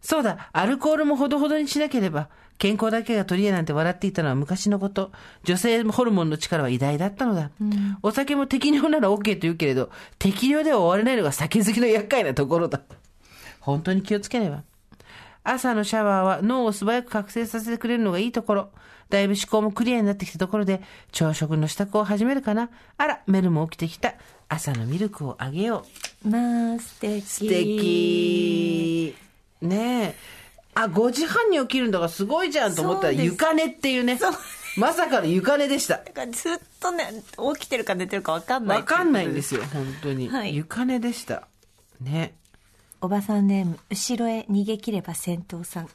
そうだ、アルコールもほどほどにしなければ、健康だけが取り柄なんて笑っていたのは昔のこと。女性ホルモンの力は偉大だったのだ。お酒も適量なら OK と言うけれど、適量では終われないのが酒好きの厄介なところだ。本当に気をつけねば。朝のシャワーは脳を素早く覚醒させてくれるのがいいところ。だいぶ思考もクリアになってきたところで、朝食の支度を始めるかな。あら、メルも起きてきた。朝のミルクをあげよう。まあ、素敵。素敵。ねえ。あ、5時半に起きるのがすごいじゃんと思ったら、そうです床寝っていうねそう。まさかの床寝でした。だからずっとね、起きてるか寝てるか分かんない。わかんないんですよ、本当に。はい床寝でした。ね。おばさんネーム、後ろへ逃げ切れば戦闘さん。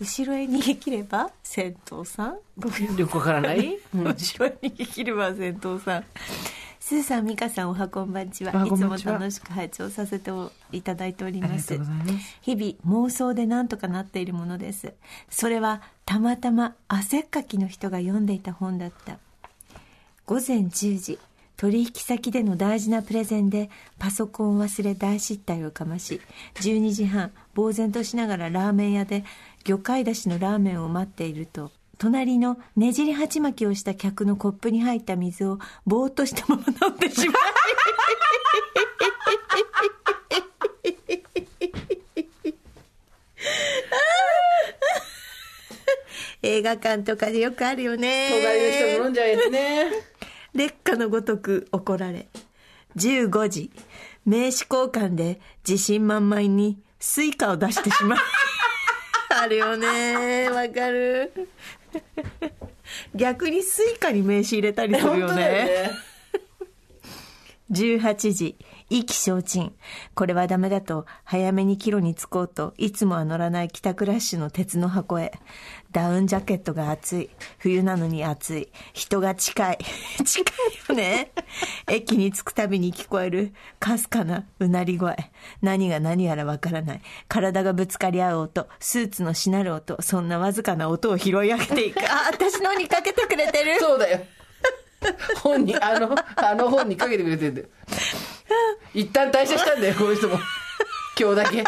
後ろへ逃げ切れば戦闘さん？ごめんよくわからない、う ん後ろへ逃げ切れば戦闘さん。スーさん、ミカさん、おはこんばんちは。いつも楽しく拝聴させていただいておりますます。日々妄想で何とかなっているものです。それはたまたま汗っかきの人が読んでいた本だった。午前10時取引先での大事なプレゼンでパソコンを忘れ大失態をかまし12時半呆然としながらラーメン屋で魚介だしのラーメンを待っていると隣のねじり鉢巻きをした客のコップに入った水をぼーっとしたまま飲んでしまい映画館とかでよくあるよね隣の人も飲んじゃうやつね。烈火のごとく怒られ。15時。名刺交換で自信満々に Suicaを出してしまう。あるよね。わかる 逆に Suicaに名刺入れたりするよねだよね。18時意気消沈これはダメだと早めに帰路に着こうといつもは乗らない帰宅ラッシュの鉄の箱へ。ダウンジャケットが暑い。冬なのに暑い。人が近い。近いよね。駅に着くたびに聞こえるかすかなうなり声。何が何やらわからない。体がぶつかり合う音スーツのしなる音そんなわずかな音を拾い上げていく。あ私のにかけてくれてる。そうだよ。本に、あの、あの本にかけてくれてんだよ。一旦退社したんだよ、この人も。今日だけ。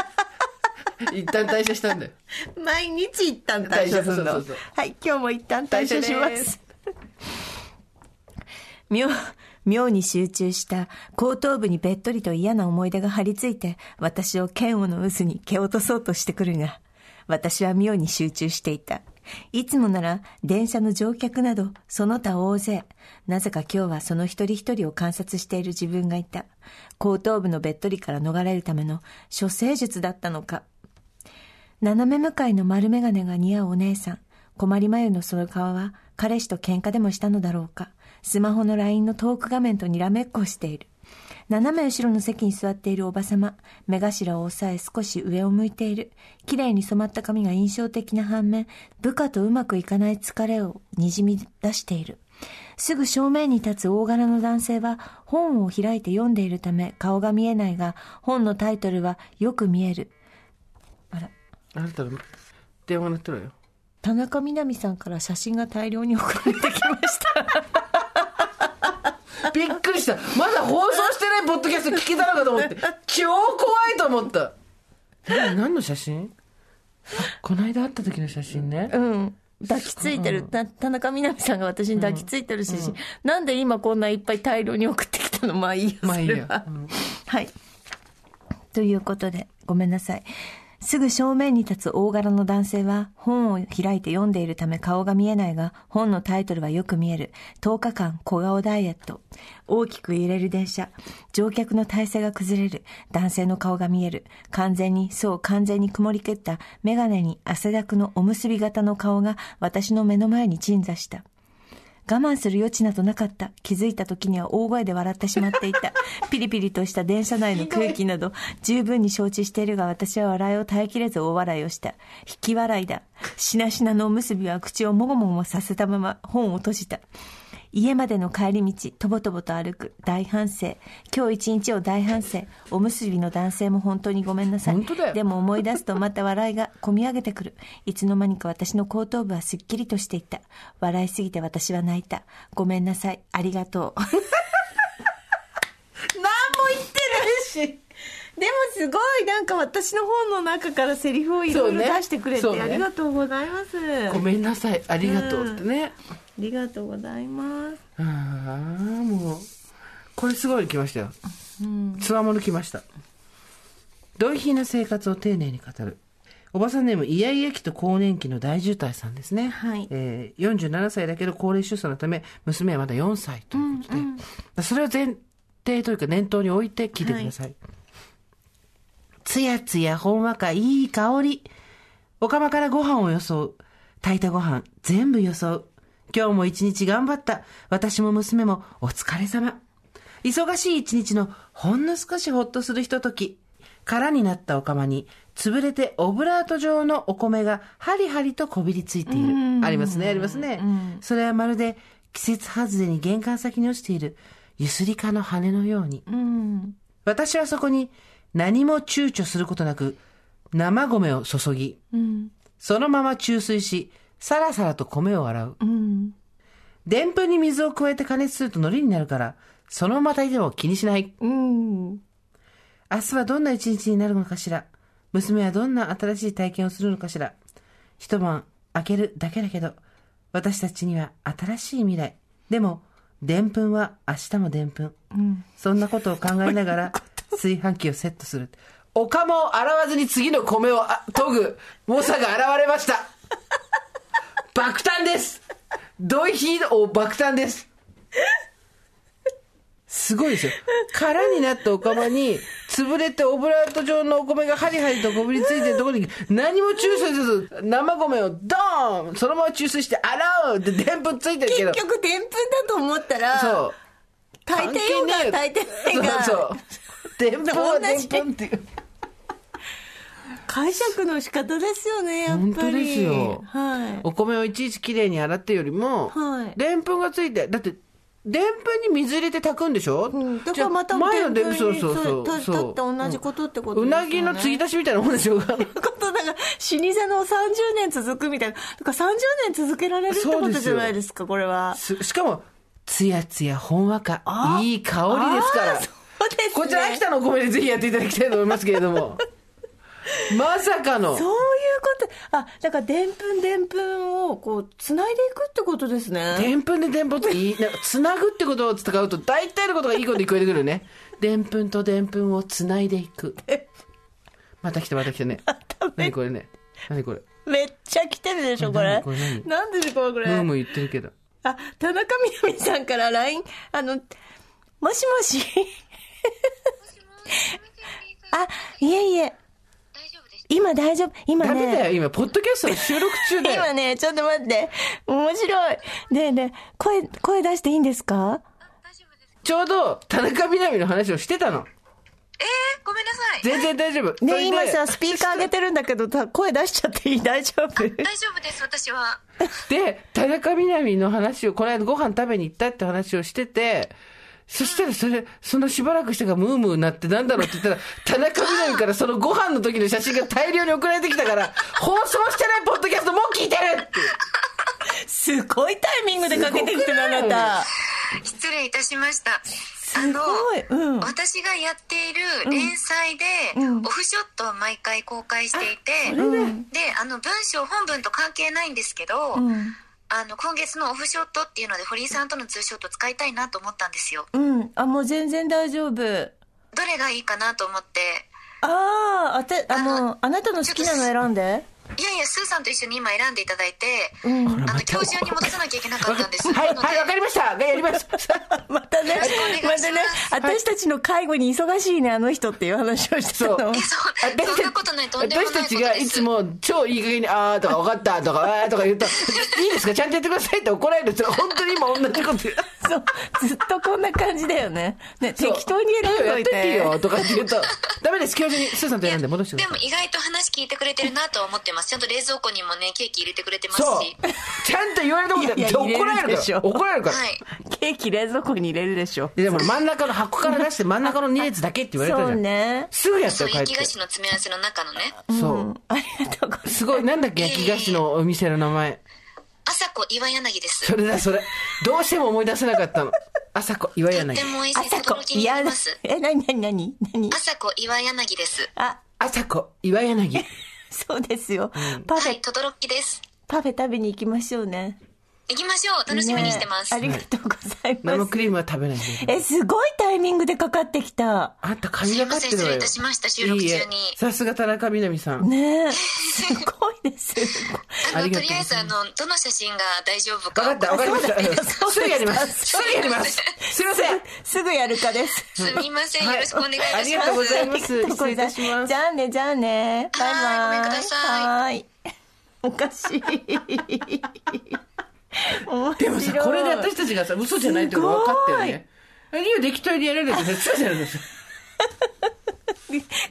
一旦退社したんだよ。毎日一旦退社するのそうそうそうはい今日も一旦退社します妙妙に集中した後頭部にべっとりと嫌な思い出が張り付いて私を嫌悪の渦に蹴落とそうとしてくるが私は妙に集中していたいつもなら電車の乗客などその他大勢なぜか今日はその一人一人を観察している自分がいた後頭部のべっとりから逃れるための処世術だったのか斜め向かいの丸眼鏡が似合うお姉さん。困り眉のその顔は彼氏と喧嘩でもしたのだろうか。スマホの LINE のトーク画面とにらめっこしている。斜め後ろの席に座っているおばさま。目頭を押さえ少し上を向いている。綺麗に染まった髪が印象的な反面、部下とうまくいかない疲れをにじみ出している。すぐ正面に立つ大柄の男性は本を開いて読んでいるため顔が見えないが、本のタイトルはよく見える。あら。あなたの電話鳴ってるわよ。田中みな実さんから写真が大量に送られてきました びっくりした。まだ放送してないポッドキャスト聞けたのかと思って。超怖いと思った。な何の写真？この間会った時の写真ね。うん。抱きついてる。た田中みな実さんが私に抱きついてるし、なんで今こんないっぱい大量に送ってきたの？まあいいよ。まあいいやそれははい。ということで、ごめんなさい。すぐ正面に立つ大柄の男性は本を開いて読んでいるため顔が見えないが本のタイトルはよく見える。10日間小顔ダイエット。大きく揺れる電車。乗客の体勢が崩れる。男性の顔が見える。完全にそう完全に曇り切った。メガネに汗だくのおむすび型の顔が私の目の前に鎮座した。我慢する余地などなかった。気づいた時には大声で笑ってしまっていた。ピリピリとした電車内の空気など十分に承知しているが私は笑いを耐えきれず大笑いをした。引き笑いだ。しなしなのおむすびは口をもごもごさせたまま本を閉じた。家までの帰り道、とぼとぼと歩く、大反省。今日一日を大反省。おむすびの男性も本当にごめんなさい。本当だよでも思い出すとまた笑いが こみ上げてくる。いつの間にか私の後頭部はすっきりとしていった。笑いすぎて私は泣いた。ごめんなさい。ありがとう。何も言ってないし。でもすごいなんか私の本の中からセリフをいろいろ出してくれて、そうねありがとうございます。ごめんなさい。ありがとうってね。ありがとうございます。ああ、もう。これすごいの来ましたよ。つわもの来ました。同意品な生活を丁寧に語る。おばさんネーム、イヤイヤ期と更年期の大渋滞さんですね。はいえー、47歳だけど高齢出産のため、娘はまだ4歳ということで、それを前提というか念頭に置いて聞いてください。つやつやほんわかいい香り。お釜からご飯をよそう。炊いたご飯全部よそう。今日も一日頑張った。私も娘もお疲れ様。忙しい一日のほんの少しほっとするひととき。空になったお釜に潰れてオブラート状のお米がハリハリとこびりついている。ありますね、ありますね。それはまるで季節外れに玄関先に落ちているゆすりかの羽のように。うん。私はそこに何も躊躇することなく生米を注ぎ、うん。そのまま注水し、さらさらと米を洗う。うん。でんぷんに水を加えて加熱すると海苔になるから、そのまま炊いても気にしない。うん。明日はどんな一日になるのかしら。娘はどんな新しい体験をするのかしら。一晩開けるだけだけど、私たちには新しい未来。でも、でんぷんは明日もでんぷん。そんなことを考えながら、炊飯器をセットする。お釜を洗わずに次の米をあ研ぐ猛者が現れました。爆誕ですドイヒーお爆誕ですすごいですよ。空になったお釜に、潰れてオブラート状のお米がハリハリとこびりついてるところに、何も注水せず、生米をドーンそのまま注水して洗うってでんぷんついてるけど。結局、でんぷんだと思ったら、そう。炊いてようが炊いてないが、そうそう。でんぷんはでんぷんっていう。解釈の仕方ですよね、やっぱり。本当ですよはい。お米をいちいちきれいに洗ってよりも、はいでんぷんがついて、だって、でんぷんに水入れて炊くんでしょ、うん、だからまた前のででんぷんにそうそうそうたそうたって同じことってことうですよね。なぎの継ぎ足しみたいなもんでしょ ことだから、老舗の30年続くみたいな。だから30年続けられるってことじゃないですか、これは。すしかも、つやつやほんわか、いい香りですから。そうですねこちら秋田のお米でぜひやっていただきたいと思いますけれども。まさかの。そういうこと。あ、だから、でんぷん、でんぷんを、こう、繋いでいくってことですね。でんぷんででんぷんっていい、なんか、つなぐってことを使うと、大体のことがいいことに聞こえてくるね。でんぷんとでんぷんをつないでいく。また来たまた来たね。何これね。何これ。めっちゃ来てるでしょ、これ。何これ何？なんでしょう、これ。ムームー言ってるけど。あ、田中みな実さんから LINE、あの、もしもし。あ、いえいえ。今大丈夫？今ね。ダメだよ、今、ポッドキャストの収録中だよ。今ね、ちょっと待って。面白い。ねえねえ、声、声出していいんですか？ちょうど、田中みな実の話をしてたの。えー、ごめんなさい。全然大丈夫。ねで今さ、スピーカー上げてるんだけど、た声出しちゃっていい？大丈夫？大丈夫です、私は。で、田中みな実の話を、この間ご飯食べに行ったって話をしてて、そしたらそれ、そのしばらくしてからムームーになってなんだろうって言ったら、田中みな実からそのご飯の時の写真が大量に送られてきたから、放送してないポッドキャストもう聞いてるって。すごいタイミングでかけてきてるあなた。失礼いたしました。すごい。うん。私がやっている連載で、うんオフショットを毎回公開していて、それでで、あの文章本文と関係ないんですけど、うん。あの今月のオフショットっていうので堀井さんとのツーショット使いたいなと思ったんですよ。うん。あ、もう全然大丈夫。どれがいいかなと思って。ああ、あて、あの、あなたの好きなの選んで。いやいや、スーさんと一緒に今選んでいただいて、うん。あの、今日中に戻さなきゃいけなかったんです。はい、はい、わかりました。やります。またねまたね、私たちの介護に忙しいね、あの人っていう話をしてたの。え、そんなことない、とんでもない。私たちがいつも超いい加減に、あーとか分かったとか、あーとか言うと、いいですか？ちゃんとやってくださいって怒られるんですよ。本当に今同じこと。そう、ずっとこんな感じだよね。ね、適当に選んやっどいて。といてよとか言うと、ダメです。今日中にスーさんと選んで戻してください。でも意外と話聞いてくれてるなとは思ってます。ちゃんと冷蔵庫にもね、ケーキ入れてくれてますそうし。。ちゃんと言われたこといやいや怒られるでしょ怒られるから。はい。ケーキ冷蔵庫に入れるでしょ。でも真ん中の箱から出して真ん中の2列だけって言われたそうじゃん。ね。すぐやったそう、よ、帰って焼き菓。子の詰め合わせの中のね、そう。ありがとうございます。すごい、なんだっけ、焼き菓子のお店の名前。朝子岩柳です。それだ、それ。どうしても思い出せなかったの。朝子、岩とっ柳て。も美味しい。朝子とても、気に入嫌だります。。え、なになに朝子岩柳です。あ、朝子、岩柳。そうですよ。パフェ、はい、とどろっきです。パフェ食べに行きましょうね。行きましょう。楽しみにしてます。ねありがとうございます。生クリームは食べないで。え、すごいタイミングでかかってきた。あんた髪がかってるわよ。すいません失礼いたしました収録中にさすが田中みな実さん。ねえ。すごいです。あの、とりあえず、あの、どの写真が大丈夫か。わかった、わかりました。すぐやります。すぐやります。すいません。すぐやるかです。すみません。よろしくお願いいたします。ありがとうございます。失礼いたしますじ。ゃあね、じゃあね。バイバイ。はいごめんくださいはーい。おかしい。でもさ、これで私たちがさ、嘘じゃないってこと分かったよね。リオできとりでやれるって絶対じゃないですよ。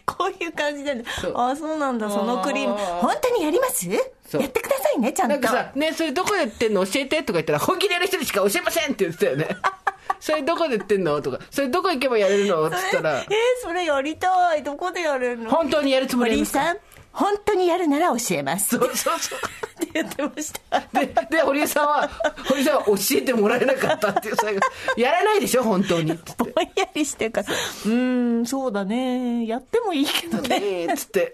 こういう感じで、そう。ああ、そうなんだ、そのクリーム。本当にやります？やってくださいね、ちゃんと。なんかさ、ね、それどこで売ってんの教えてとか言ったら、本気でやる人にしか教えませんって言ってたよね。それどこで売ってんのとか、それどこ行けばやれるのって言ったら。え、ー、それやりたい。どこでやるの？本当にやるつもりですか？本当にやるなら教えます。そうそうそう。って言ってました。で、で、堀江さんは、堀江さんは教えてもらえなかったっていう最後、やらないでしょ、本当に。ってぼんやりしてるから、うーん、そうだね。やってもいいけどね。つって。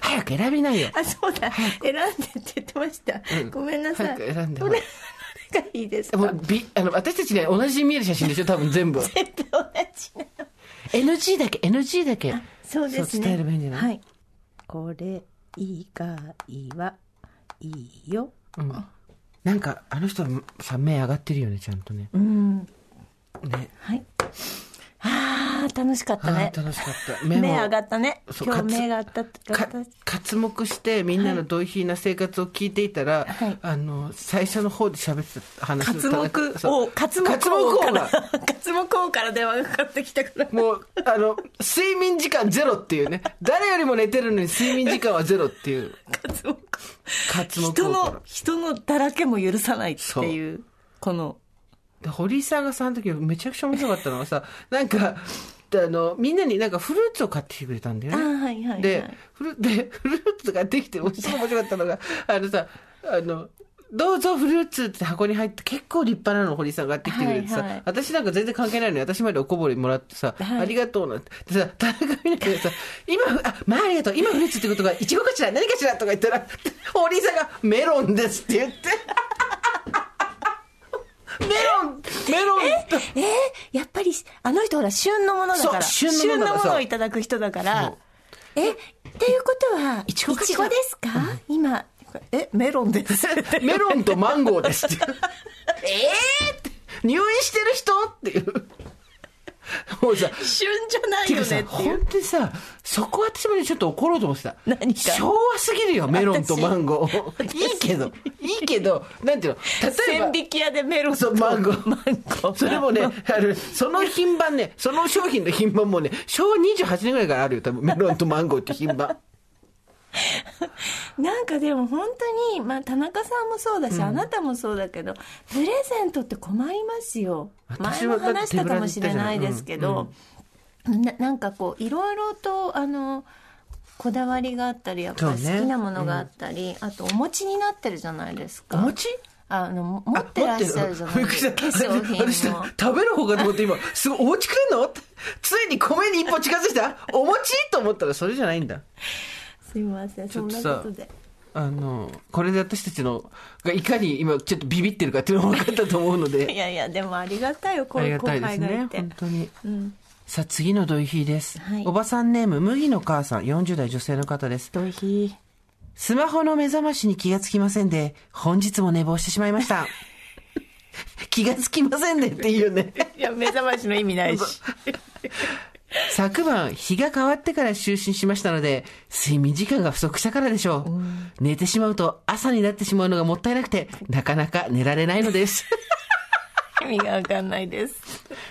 早く選びないよ。あ、そうだ。選んでって言ってました。ごめんなさい。早く選んでがいいですか？もうびあの私たちには同じに見える写真でしょ、多分全部。全 部同じなの NG だけ、NG だけ。そうですね。伝えればいいんじゃないはい。これ以外はいいよ。うんなんか、あの人さ、目上がってるよね、ちゃんとね。うん。ね。はい。ああ、楽しかったあねー。楽しかった。目も上がったね。今日目が上がった。か刮目してみんなの同意な生活を聞いていたら、はいあの最初の方で喋ってた話刮目王、刮目王王から、が刮目王から電話がかかってきたから。もうあの睡眠時間ゼロっていうね誰よりも寝てるのに睡眠時間はゼロっていう 刮目人の、人のだらけも許さないっていう、この、で堀井さんがさあの時めちゃくちゃ面白かったのがさ なんかあのみんなになんかフルーツを買ってきてくれたんだよね。はいはいはい。でフルでフルーツができて面白かったのが あのさあのどうぞフルーツって箱に入って結構立派なのを堀井さんが買ってきてくれてさ、はいはい。私なんか全然関係ないのに私までおこぼれもらってさ、はい。ありがとうなんて。でさ田中みな実がさ 今あまあありがとう。今フルーツってことがいちごかしら何かしらとか言ったら堀井さんがメロンですって言ってメロンメロンとえー、やっぱり、あの人ほら、旬のものだから。旬のものものをいただく人だかそらう。え、っていうことは、いちごですか、今、え、メロンです。メロンとマンゴーですっ。えーって、入院してる人っていう。もうさ、旬じゃないよねって本。当にさ、そこ私もね、ちょっと怒ろうと思ってた。何か昭和すぎるよ、メロンとマンゴー。いいけど、いいけど、なんていうの、例えば千、匹屋でメロンとマンゴー。マンゴー。それもね、あの、その品番ね、その商品の品番もね、昭和28年ぐらいからあるよ、多分、メロンとマンゴーって品番。なんかでも本当に、まあ、田中さんもそうだし、あなたもそうだけど、プレゼントって困りますよ。前も話したかもしれないですけど、ななんかこう、いろいろと、あの、こだわりがあったり、やっぱ好きなものがあったり、あとお餅になってるじゃないですか。お餅？あの持ってらっしゃるじゃないびっくりした化粧品私も食べる方かと思って今、すごい、お餅くれんの？ついに米に一歩近づいた？お餅？と思ったらそれじゃないんだ。すいませんそんなことであの、これで私たちの、がいかに今ちょっとビビってるかっていうのが分かったと思うのいで、やいやでもありがたいよこういう後ありがたいですね。輩がいて本当に。うんさあ、次の土井ひです、はいおばさんネーム、麦の母さん、40代女性の方です。どうひスマホの目覚ましに気がつきませんで、本日も寝坊してしまいました。気がつきませんでっていうね。いや目覚ましの意味ないし 昨晩、日が変わってから就寝しましたので、睡眠時間が不足したからでしょう。寝てしまうと朝になってしまうのがもったいなくて、なかなか寝られないのです。意味がわかんないです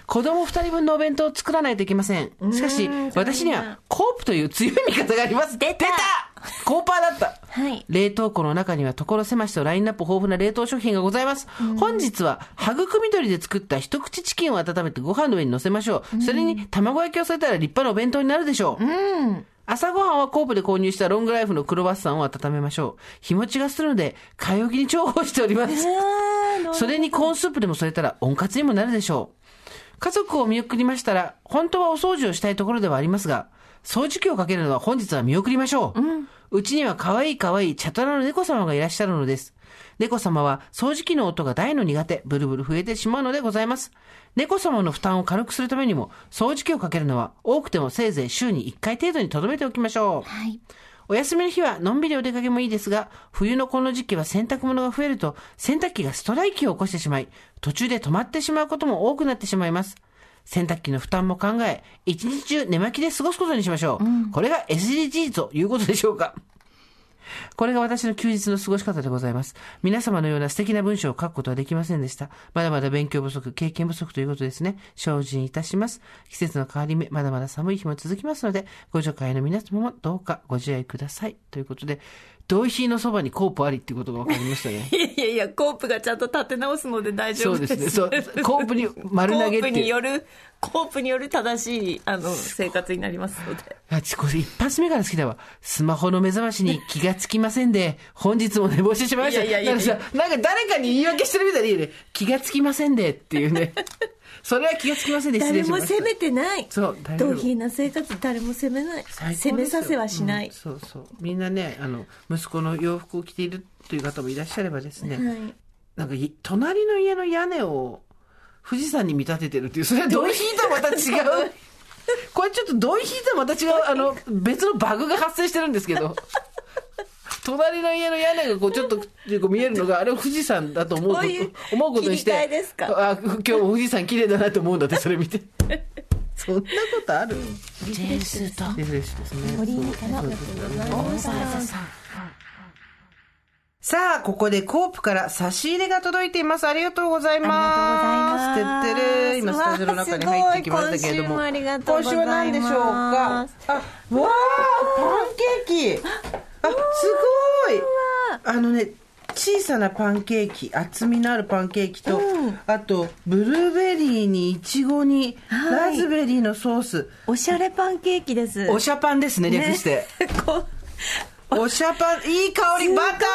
子供二人分のお弁当を作らないといけません。しかしうん、私にはコープという強い味方があります。出たコーパーだったはい冷凍庫の中には所狭しとラインナップ豊富な冷凍食品がございます。本日は、はぐくみ鶏で作った一口チキンを温めてご飯の上に乗せましょう。それに卵焼きを添えたら立派なお弁当になるでしょう。うん朝ごはんはコープで購入したロングライフのクロワッサンを温めましょう。日持ちがするので、買い置きに重宝しております。それにコーンスープでも添えたら温活にもなるでしょう。家族を見送りましたら、本当はお掃除をしたいところではありますが、掃除機をかけるのは本日は見送りましょう。うちには可愛い可愛いチャトラの猫様がいらっしゃるのです。猫様は掃除機の音が大の苦手、ブルブル増えてしまうのでございます。猫様の負担を軽くするためにも、掃除機をかけるのは多くてもせいぜい週に1回程度に留めておきましょう。はいお休みの日はのんびりお出かけもいいですが、冬のこの時期は洗濯物が増えると、洗濯機がストライキを起こしてしまい、途中で止まってしまうことも多くなってしまいます。洗濯機の負担も考え、一日中寝巻きで過ごすことにしましょう。これが SDGs ということでしょうか。これが私の休日の過ごし方でございます。皆様のような素敵な文章を書くことはできませんでした。まだまだ勉強不足、経験不足ということですね。精進いたします。季節の変わり目、まだまだ寒い日も続きますので、ご助会の皆様もどうかご自愛ください。ということで、同意のそばにコープありってことが分かりましたね。いやいやコープがちゃんと立て直すので大丈夫ですそうですね。そう、コープに丸投げコープ。によるコープによる正しいあの生活になりますのであちこれ一発目から好きだわ。スマホの目覚ましに気がつきませんで、本日も寝坊してしまいました。いやいやいやなんか誰かに言い訳してるみたいでいいね。気がつきませんでっていうね。それは気がつきませんでした。も責めてないそう同品な生活誰も責めない責めさせはしないうん、そうそう。みんなね、あの、息子の洋服を着ているという方もいらっしゃればですね、はいなんかい、隣の家の屋根を富士山に見立ててるっていう、それはドイヒーとはまた違う。これちょっとドイヒーとはまた違う、あの、別のバグが発生してるんですけど。隣の家の屋根がこうちょっとこう見えるのが、あれは富士山だと思うこと思うことにして。あ、今日も富士山綺麗だなと思うんだって、それ見て。そんなことある？ジェンスとリフレッシュですね。さあ、ここでコープから差し入れが届いています。ありがとうございます。ありがとうございますてってる。今、スタジオの中に入ってきましたけれども。わあすごい今週もありがとうございます今週は何でしょうか？あ、わあ、パンケーキ。あ、すごい。あのね、小さなパンケーキ、厚みのあるパンケーキと、うんあと、ブルーベリーにイチゴに、はいラズベリーのソース。おしゃれパンケーキですおしゃパンですね、略して。こうおしゃパン、いい香り、バタ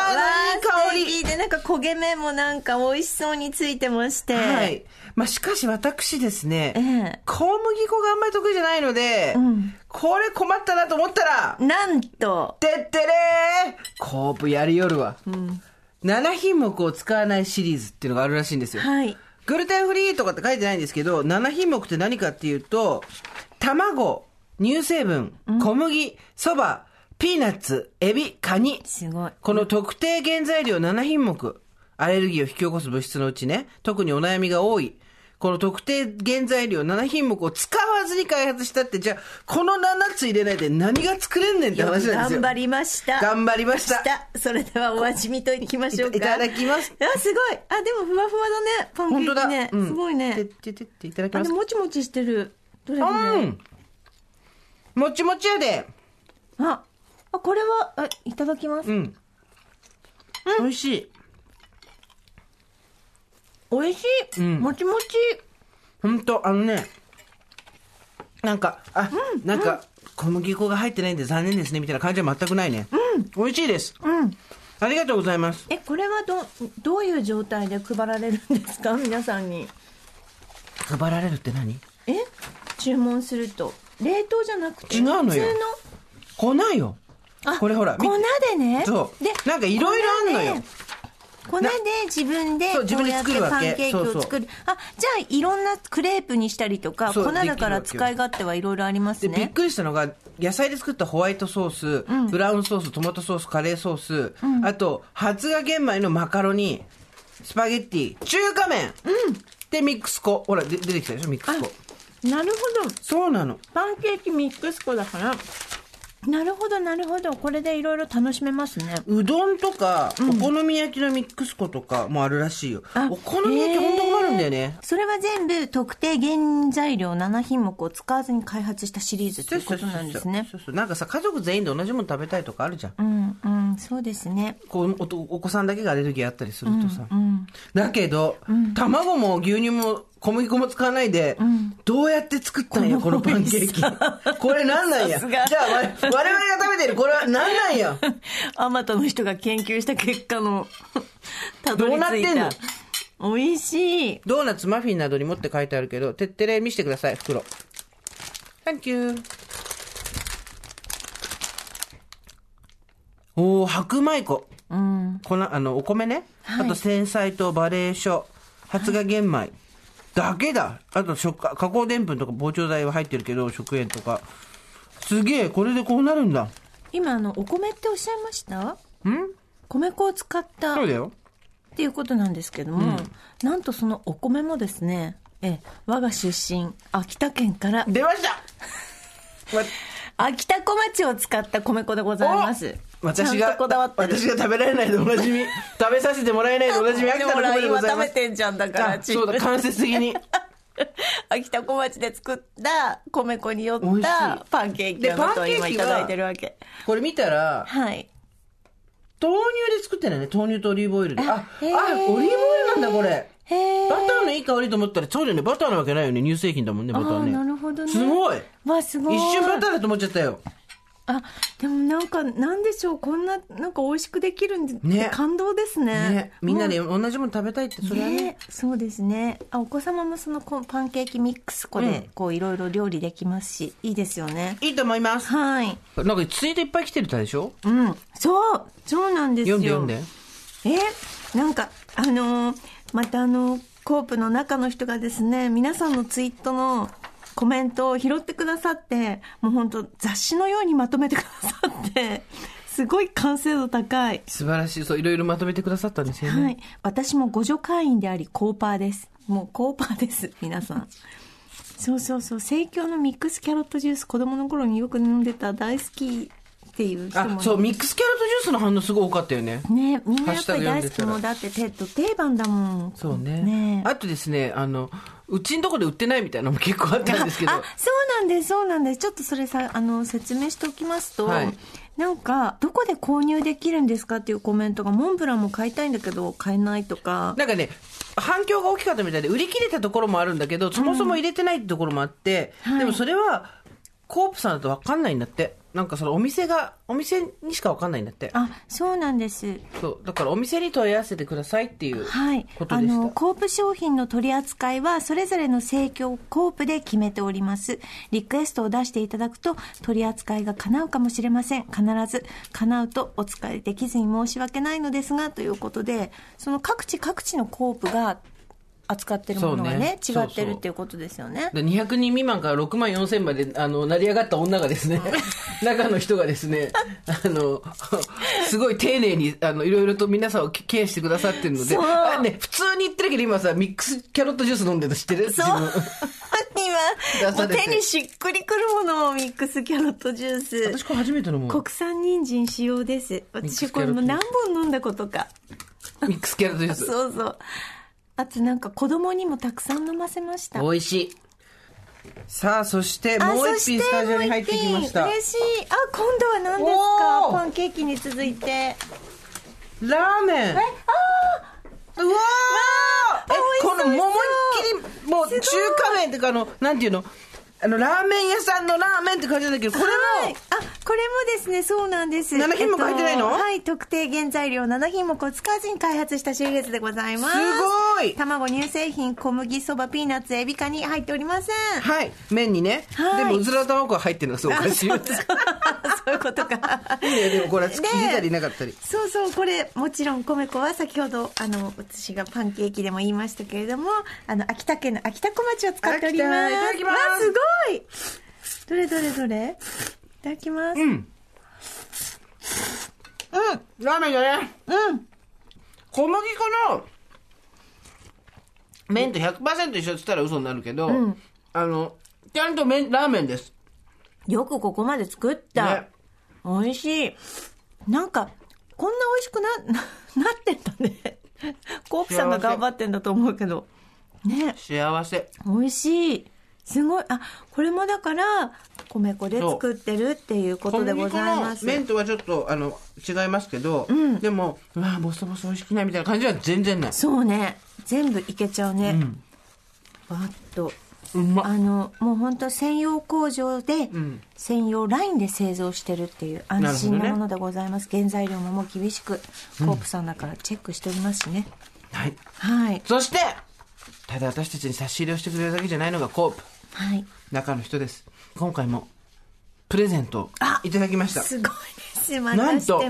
ーのいい香り。でなんか焦げ目もなんか美味しそうについてましてはい。まあ、しかし私ですね、ええ。小麦粉があんまり得意じゃないので、うん。これ困ったなと思ったら、なんと。てってれー。コープやりよるわ。7品目を使わないシリーズっていうのがあるらしいんですよ。はい。グルテンフリーとかって書いてないんですけど、7品目って何かっていうと、卵、乳成分、小麦、そば、ピーナッツ、エビ、カニ。すごい。この特定原材料7品目、アレルギーを引き起こす物質のうちね、特にお悩みが多い。この特定原材料7品目を使わずに開発したって、じゃあ、この7つ入れないで何が作れんねんって話なんですよ。頑張りました頑張りました。それではお味見といきましょうかいただきますあすごいあでもふわふわだねパンケ。ーキね、うんすごいねてってっていただきあま。ですもちもちしてるどれどれ、うん。もちもちやで。ああこれはあいただきます、うん。美味しい。美味しい、うん。もちもち。ほんと、あのね、なんか、あ、なんか、小麦粉が入ってないんで残念ですね、みたいな感じは全くないね。うん。美味しいです。うん。ありがとうございます。えこれはどどういう状態で配られるんですか？皆さんに。配られるって何？え？注文すると。冷凍じゃなくて？違うのよ。普通粉よ。これほらみ粉でね。そう。でなんかいろいろあんのよ粉で自分でこうやってパンケーキを作る。あじゃあいろんなクレープにしたりとか粉だから使い勝手はいろいろありますで、びっねくりしたのが、野菜で作ったホワイトソース、ブラウンソース、トマトソース、カレーソース、あと、発芽玄米のマカロニ、スパゲッティ、中華麺、で、ミックス粉。ほら、で出てきたでしょ、ミックス粉。なるほど。そうなの。パンケーキミックス粉だからなるほどなるほど。これでいろいろ楽しめますね。うどんとか、お好み焼きのミックス粉とかもあるらしいよ。あお好み焼きほんと困るんだよね。それは全部特定原材料7品目を使わずに開発したシリーズということなんですね。そうそう。なんかさ、家族全員で同じもの食べたいとかあるじゃん。うんうん。そうですね。こうおお子さんだけがアレルギーあったりするとさ、だけど、卵も牛乳も小麦粉も使わないで、どうやって作ったんやこのパンケーキ。これなんなんやじゃあ我我々が食べてるこれはなんなんや。あまたの人が研究した結果のたどりどうなっ着いてんの？た美味しい。ドーナツマフィンなどにもって書いてあるけどてってれ見せてください袋。Thank you おお白米粉。うん。このあのお米ね、あと繊細とバレー書発芽玄米、だけだ。あと食加工でんぷんとか膨張剤は入ってるけど食塩とか。すげえこれでこうなるんだ。今あのお米っておっしゃいました？ん？米粉を使ったっそうだよ。ていうことなんですけども、なんとそのお米もですねえ我が出身秋田県から。出ました！わ 秋田小町を使った米粉でございます。私が私が食べられないでおなじみ。食べさせてもらえないでおなじみ秋田の米でございます。てんじゃんだからあそうだ間接的に。秋田小町で作った米粉によったパンケーキをでパンケーキは今いただいてるわけ。これ見たらはい。豆乳で作ってないね。豆乳とオリーブオイルで。ああオリーブオイルなんだこれバターのいい香りと思ったらそうだよねバターなわけないよね。乳製品だもんねバターね。なるほどね。すごい。わすごい。一瞬バターだと思っちゃったよ。あでもなんかなんでしょう。こんななんか美味しくできるんで、ね。感動ですね。ね。みんなでも同じもの食べたいってうそれはね。ねそうですね。あお子様もそのパンケーキミックス粉うん。でこういろいろ料理できますし、いいですよね。いいと思います。はい。なんかツイートいっぱい来てるたでしょ？うん。そう。そうなんですよ。読んで読んで。えなんかあのーまたあのコープの中の人がですね皆さんのツイートのコメントを拾ってくださってもう本当雑誌のようにまとめてくださって すごい完成度高い、素晴らしい。そういろいろまとめてくださったんですよね、はい。私も互助会員でありコーパーです。もうコーパーです皆さん。そうそうそう。生協のミックスキャロットジュース子供の頃によく飲んでた大好きっていう人もあそうミックスキャロットジュースの反応すごい多かったよね。ねみんなやっぱり大好きもうだってテッド定番だも。んそうね。ね。あとですねあのうちんとこで売ってないみたいなのも結構あったんですけど。あそうなんですそうなんです。ちょっとそれさあの説明しておきますと、はい。なんかどこで購入できるんですかっていうコメントがモンブランも買いたいんだけど買えないとか。なんかね反響が大きかったみたいで売り切れたところもあるんだけどそもそも入れてないってところもあって、はい。でもそれはコープさんだと分かんないんだって。なんかそのお店がお店にしか分かんないんだって。あそうなんです。そう。だからお店に問い合わせてくださいっていうはい。ことでした、あのコープ商品の取り扱いはそれぞれの生協コープで決めております。リクエストを出していただくと取り扱いが叶うかもしれません。必ず叶うとお使いできずに申し訳ないのですがということでその各地各地のコープが扱ってるものがねそうね。違ってるっていうことですよね。で200人未満から6万4千まであの成り上がった女がですね 中の人がですねあのすごい丁寧にあのいろいろと皆さんをケアしてくださってるのでそう。あ、ね、普通に言ってるけど今さミックスキャロットジュース飲んでるの知ってるそう 今手にしっくりくるものをミックスキャロットジュース。私これ初めて飲む。国産人参使用です。私これもう何本飲んだことか。ミックスキャロットジュース。そうそう。あとなんか子供にもたくさん飲ませました。美味しい。さあそしてあもう一品スタジオに入ってきました。嬉しい。あ、今度は何ですか？パンケーキに続いて。ラーメン。うわー！え美味しそう。このもう思い。っきりもう中華麺っていうかあのなんていうの？あの、ラーメン屋さんのラーメンって感じなんだけど、これはいも、あ、これもですね、そうなんです。7品目入ってないの？はい、特定原材料7品目を使わずに開発したシリーズでございます。すごい卵、乳製品、小麦、そば、ピーナッツ、エビカに入っておりません。はい、麺にね。はいでも、うずら卵が入ってるのがすごいおかしいよね。そういうことか。いいね、でもこれ、聞いてたりなかったり。そうそう、これ、もちろん、米粉は先ほど、あの、私がパンケーキでも言いましたけれども、あの、秋田県の秋田小町を使っております。いただきますすごいどれどれどれ？いただきます。うん。うん。ラーメンだね。うん。小麦粉の麺と100%一緒って言ったら嘘になるけど、あの、ちゃんと麺、ラーメンです。よくここまで作った。ね。美味しい。なんか、こんな美味しくな、な なってんだね。コープさんが頑張ってんだと思うけど。ね。幸せ。美味しい。すごい。あ、これもだから、米粉で作ってるっていうことでございます。麺とはちょっと、あの、違いますけど、でも、うわボソボソ美味しくないみたいな感じは全然ない。そうね。全部いけちゃうね。わっと。うまっ。あの、もう本当専用工場で、ん専用ラインで製造してるっていう安心なものでございます。原材料ももう厳しく、コープさんだからチェックしておりますしね。はい。はい。そして、ただ私たちに差し入れをしてくれるだけじゃないのがコープ。はい。中の人です。今回も、プレゼントいただきました。すごいです。またなんと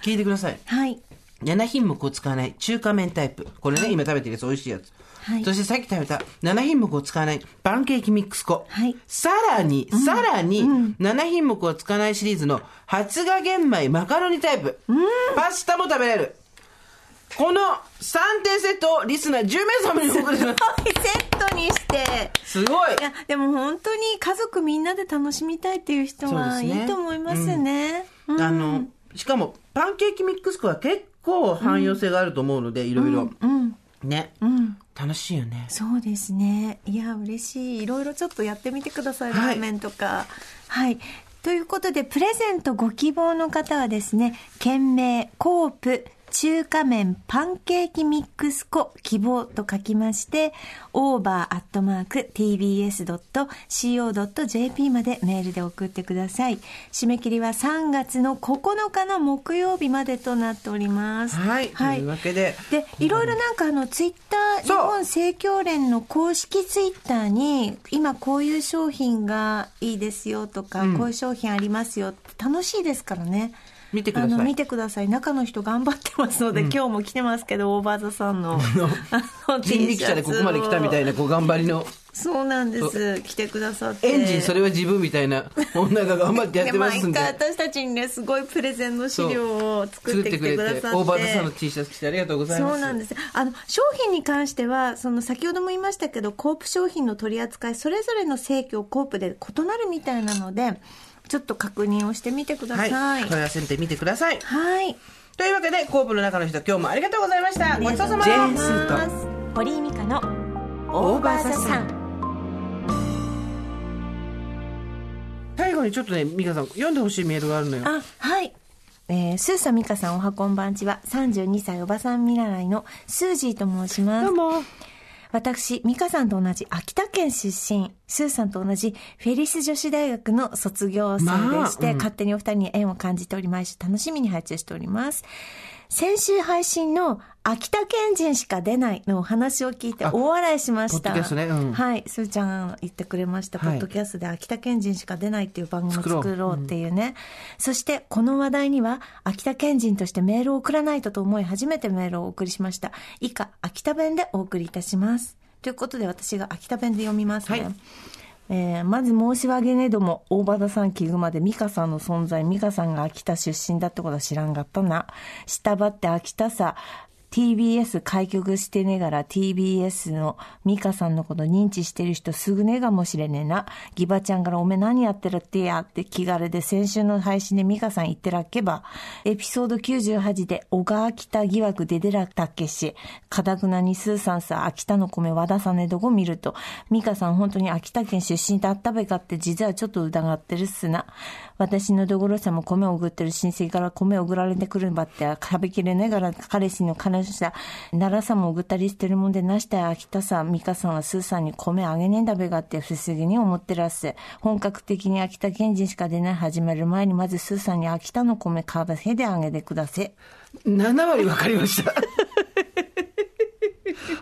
聞いてください。はい。7品目を使わない中華麺タイプ。これね、今食べてるやつ、美味しいやつ。はいそしてさっき食べた7品目を使わないパンケーキミックス粉。はいさらに、さらに、7品目を使わないシリーズの発芽玄米マカロニタイプ。パスタも食べれる。この3点セットをリスナー10名様にお送りします。セットにして。すごいいや、でも本当に家族みんなで楽しみたいっていう人はいいと思いますね。うんあの、しかも、パンケーキミックス粉は結構汎用性があると思うので、いろいろ。うん。ね。うん。楽しいよね。そうですね。いや、嬉しい。いろいろちょっとやってみてください。いーメンとか。はい。ということで、プレゼントご希望の方はですね、件名、コープ、中華麺パンケーキミックス粉希望と書きまして、over.tbs.co.jp までメールで送ってください。締め切りは3月の9日の木曜日までとなっております。はい。というわけで、で、いろいろなんかあの、ツイッター、日本生協連の公式ツイッターに、今こういう商品がいいですよとか、こういう商品ありますよって楽しいですからね。見てください。あの、見てください。中の人頑張ってますので、今日も来てますけど、オーバーザさんの、人力車でここまで来たみたいな。な、こう、頑張りの。そうなんです。来てくださって。エンジン、それは自分みたいな女が頑張ってやってますんで。毎回私たちにね、すごいプレゼンの資料を作ってきてくださって。オーバーザさんの T シャツ着てありがとうございます。そうなんです。あの、商品に関しては、その先ほども言いましたけど、コープ商品の取り扱い、それぞれの生協コープで異なるみたいなので、ちょっと確認をしてみてください。は。はいい。問い合わせてみてください。はい。というわけで、コープの中の人、今日もありがとうございました。ごちそうさまジェーンススーと、堀井美香のオーバーザさん。最後にちょっとね、美香さん、読んでほしいメールがあるのよ。あ、はい。えー、スーサミカさんおはこんばんちは、32歳おばさん見習いのスージーと申します。どうも。私、ミカさんと同じ秋田県出身、スーさんと同じフェリス女子大学の卒業生でして、まあうん勝手にお二人に縁を感じており毎週楽しみに配置しております。先週配信の秋田県人しか出ないのお話を聞いてあ大笑いしました。ポッドキャストねうんはい、スーちゃんが言ってくれました。はいポッドキャストで秋田県人しか出ないっていう番組を作ろうっていうね。そして、この話題には、秋田県人としてメールを送らないとと思い、初めてメールをお送りしました。以下、秋田弁でお送りいたします。ということで、私が秋田弁で読みますね。はいえーまず申し訳ねえども、大場田さん聞くまで美香さんの存在、美香さんが秋田出身だってことは知らんかったな。下ばって秋田さ、TBS 開局してねがら TBS の美香さんのこと認知してる人すぐねがもしれねえな。ギバちゃんからおめ何やってるってやって気軽で先週の配信で美香さん言ってらっけば、エピソード98で小川秋田疑惑で出らったっけし、かたくなにスーさんさ秋田の米和田さんねどこ見ると、美香さん本当に秋田県出身だったべかって実はちょっと疑ってるっすな。私のどごろさんも米を送ってる親戚から米を送られてくるんばって食べきれねがら彼氏の彼ました。奈良さんもぐったりしてるもんでなした秋田さん、美香さんはスーさんに米あげねえんだべがって不思議に思ってらっせ。本格的に秋田県人しか出ない始める前にまずスーさんに秋田の米かばへであげてください。7割分かりました。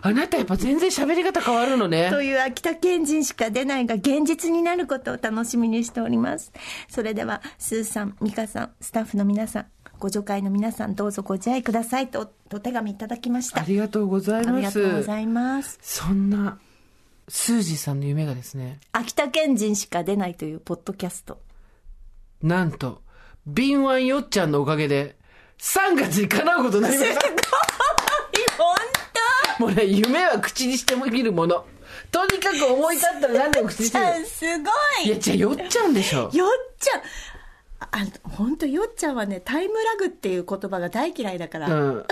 あなたやっぱ全然喋り方変わるのね。という秋田県人しか出ないが現実になることを楽しみにしております。それでは、スーさん、ミカさん、スタッフの皆さん、ご助会の皆さん、どうぞご自愛くださいと、お手紙いただきました。ありがとうございあります。がとうございます。そんな、スージーさんの夢がですね、秋田県人しか出ないというポッドキャスト。なんと、敏腕よっちゃんのおかげで、3月に叶うことになりました。本もうね、夢は口にしてもみるもの。とにかく思い立ったら何でも口にしてみる。当すごいいや、じゃあよっちゃんでしょ。よっちゃんあ本当よっちゃんはね、タイムラグっていう言葉が大嫌いだから。うん。よ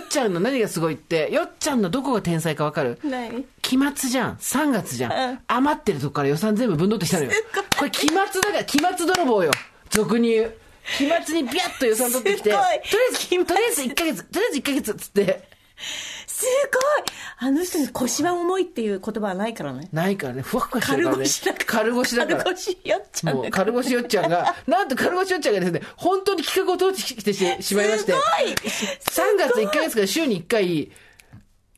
っちゃんの何がすごいって、よっちゃんのどこが天才かわかる？ない期末じゃん。3月じゃん。うん余ってるとこから予算全部ぶんどってきたのよ。これ期末だから、期末泥棒よ。俗に言う。期末にビャッと予算取ってきて、とりあえず、とりあえず1ヶ月、とりあえず1ヶ月っつって、すごいあの人に腰は重いっていう言葉はないからね。ないからね、ふわふわしてるからね。軽腰だから。軽腰だから。軽腰よっちゃんもう。軽腰よっちゃんが、なんと軽腰よっちゃんがですね、本当に企画を通してきてしまいまして、すごい3月1ヶ月から週に1回、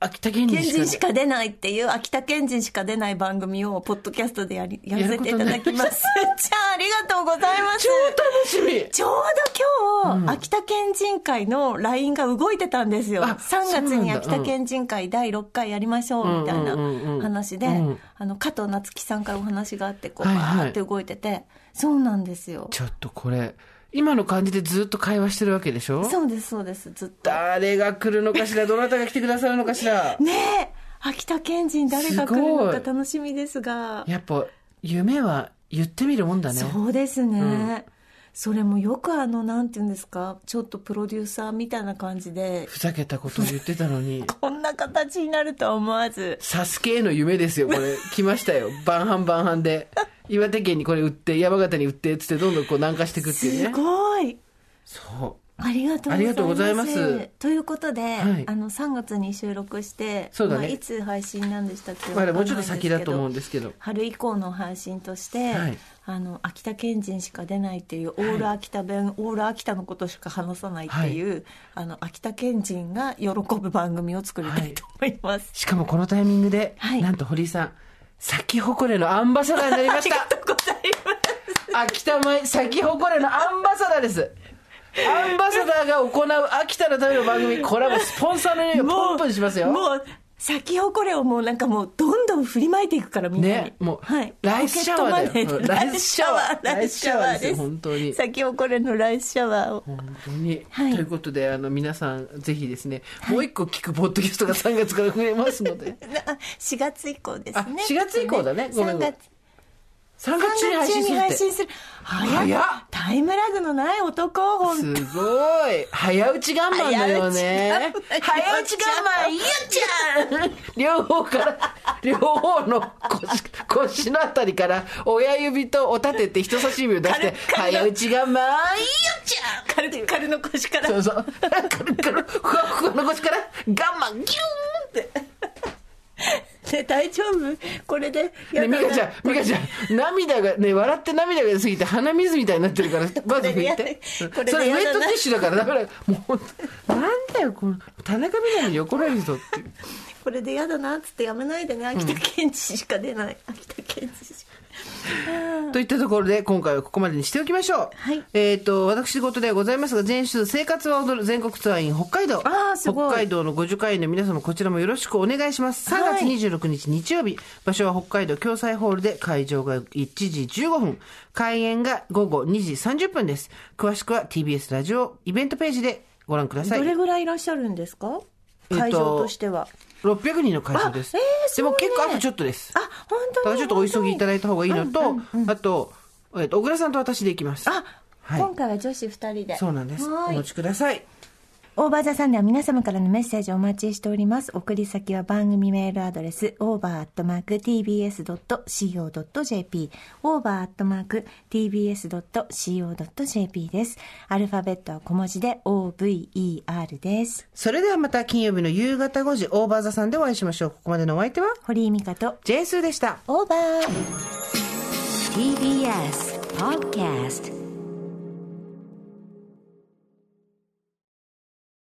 秋田県人県しか出ないっていう、秋田県人しか出ない番組を、ポッドキャストでやり、やらせていただきます。じゃあ、ありがとうございます。超楽しみ。ちょうど今日、秋田県人会の LINE が動いてたんですよ。あ3月に秋田県人会第6回やりましょうみたいなうんうんうん。うん話でうん、あの、加藤夏樹さんからお話があって、こう、バはいはい。ーって動いてて、そうなんですよ。ちょっとこれ、今の感じでずっと会話してるわけでしょ？そうです、そうです、ずっと。誰が来るのかしら？どなたが来てくださるのかしら？ねえ、秋田県人誰が来るのか楽しみですが。やっぱ、夢は言ってみるもんだね。そうですね、うんそれもよくあのなんていうんですか？ちょっとプロデューサーみたいな感じでふざけたことを言ってたのに。こんな形になるとは思わずサスケへの夢ですよ、これ。来ましたよ。晩半晩半で。岩手県にこれ売って、山形に売って、つってどんどんこう南下していくっていうすね。ごい。そありがとうございます。ありがとうございます。ということで、はい。あの3月に収録してそうだね。まあ、いつ配信なんでしたっけう。まだもうちょっと先だと思うんですけど。春以降の配信として、はい。あの秋田県人しか出ないっていうオール秋田弁、オール秋田のことしか話さないっていう、あの秋田県人が喜ぶ番組を作りたいと思います、しかもこのタイミングで、はい。なんと堀井さん、咲き誇れのアンバサダーになりました。ありがとうございます秋田米咲き誇れのアンバサダーです。アンバサダーが行う秋田のための番組、これはもうスポンサーの匂いをポンポンしますよ。もう咲き誇れをもうなんかもうどんどん振りまいていくからみんなに、ね、もう、はい、ライスシャワーだよ。ライスシャワー。ライスシャワーです。よ本当に。咲き誇れのライスシャワーを。本当に、はい。ということで、あの、皆さん、ぜひですね、もう一個聞くポッドキャストが3月から増えますので、あ4月以降ですね。あ4月以降だね。ごめん3月3月中に配信する。配信する早っ。タイムラグのない男ほんすごい。早打ちガンマンだよね。早早打ち打ちガンガンマンマン、ゆっちゃん。両方から、両方の腰、腰のあたりから、親指とお立てて人差し指を出して、早打ちガンマン、ゆっちゃん。カルカルの腰から。そうそう。カルカル、ふわふわの腰から、ガンマン、ギューンって。ね大丈夫？これでやね、ミカちゃん、ミカちゃん、涙が、ね、笑って涙が出すぎて鼻水みたいになってるから、まず拭いて。これでそれウェットティッシュだから、だから、もうなんだよ、この、田中みな実に怒られるぞって。これで嫌だなっつってやめないでね。秋田県知しか出ない、秋田県知しかといったところで、今回はここまでにしておきましょう。はいえっ、と、私事ではございますが、前週、生活は踊る全国ツアー in 北海道。あーすごい北海道の50回の皆様、こちらもよろしくお願いします。3月26日日曜日、場所は北海道共済ホールで、会場が1時15分、開演が午後2時30分です。詳しくは TBS ラジオイベントページでご覧ください。どれぐらいいらっしゃるんですか？えっと会場としては、600人の会場です。あえーでも結構あとちょっとです。あ本当にだからちょっとお急ぎいただいた方がいいのと、うんうんあと、えっ、と、小倉さんと私で行きます。あ、はい今回は女子2人でそうなんです。おはい持ちください。オーバーザさんでは皆様からのメッセージをお待ちしております。送り先は番組メールアドレス、over.tbs.co.jp、over.tbs.co.jp です。アルファベットは小文字で over です。それではまた金曜日の夕方5時、オーバーザさんでお会いしましょう。ここまでのお相手は、堀井美香と、ジェースーでした。オーバー TBS Podcast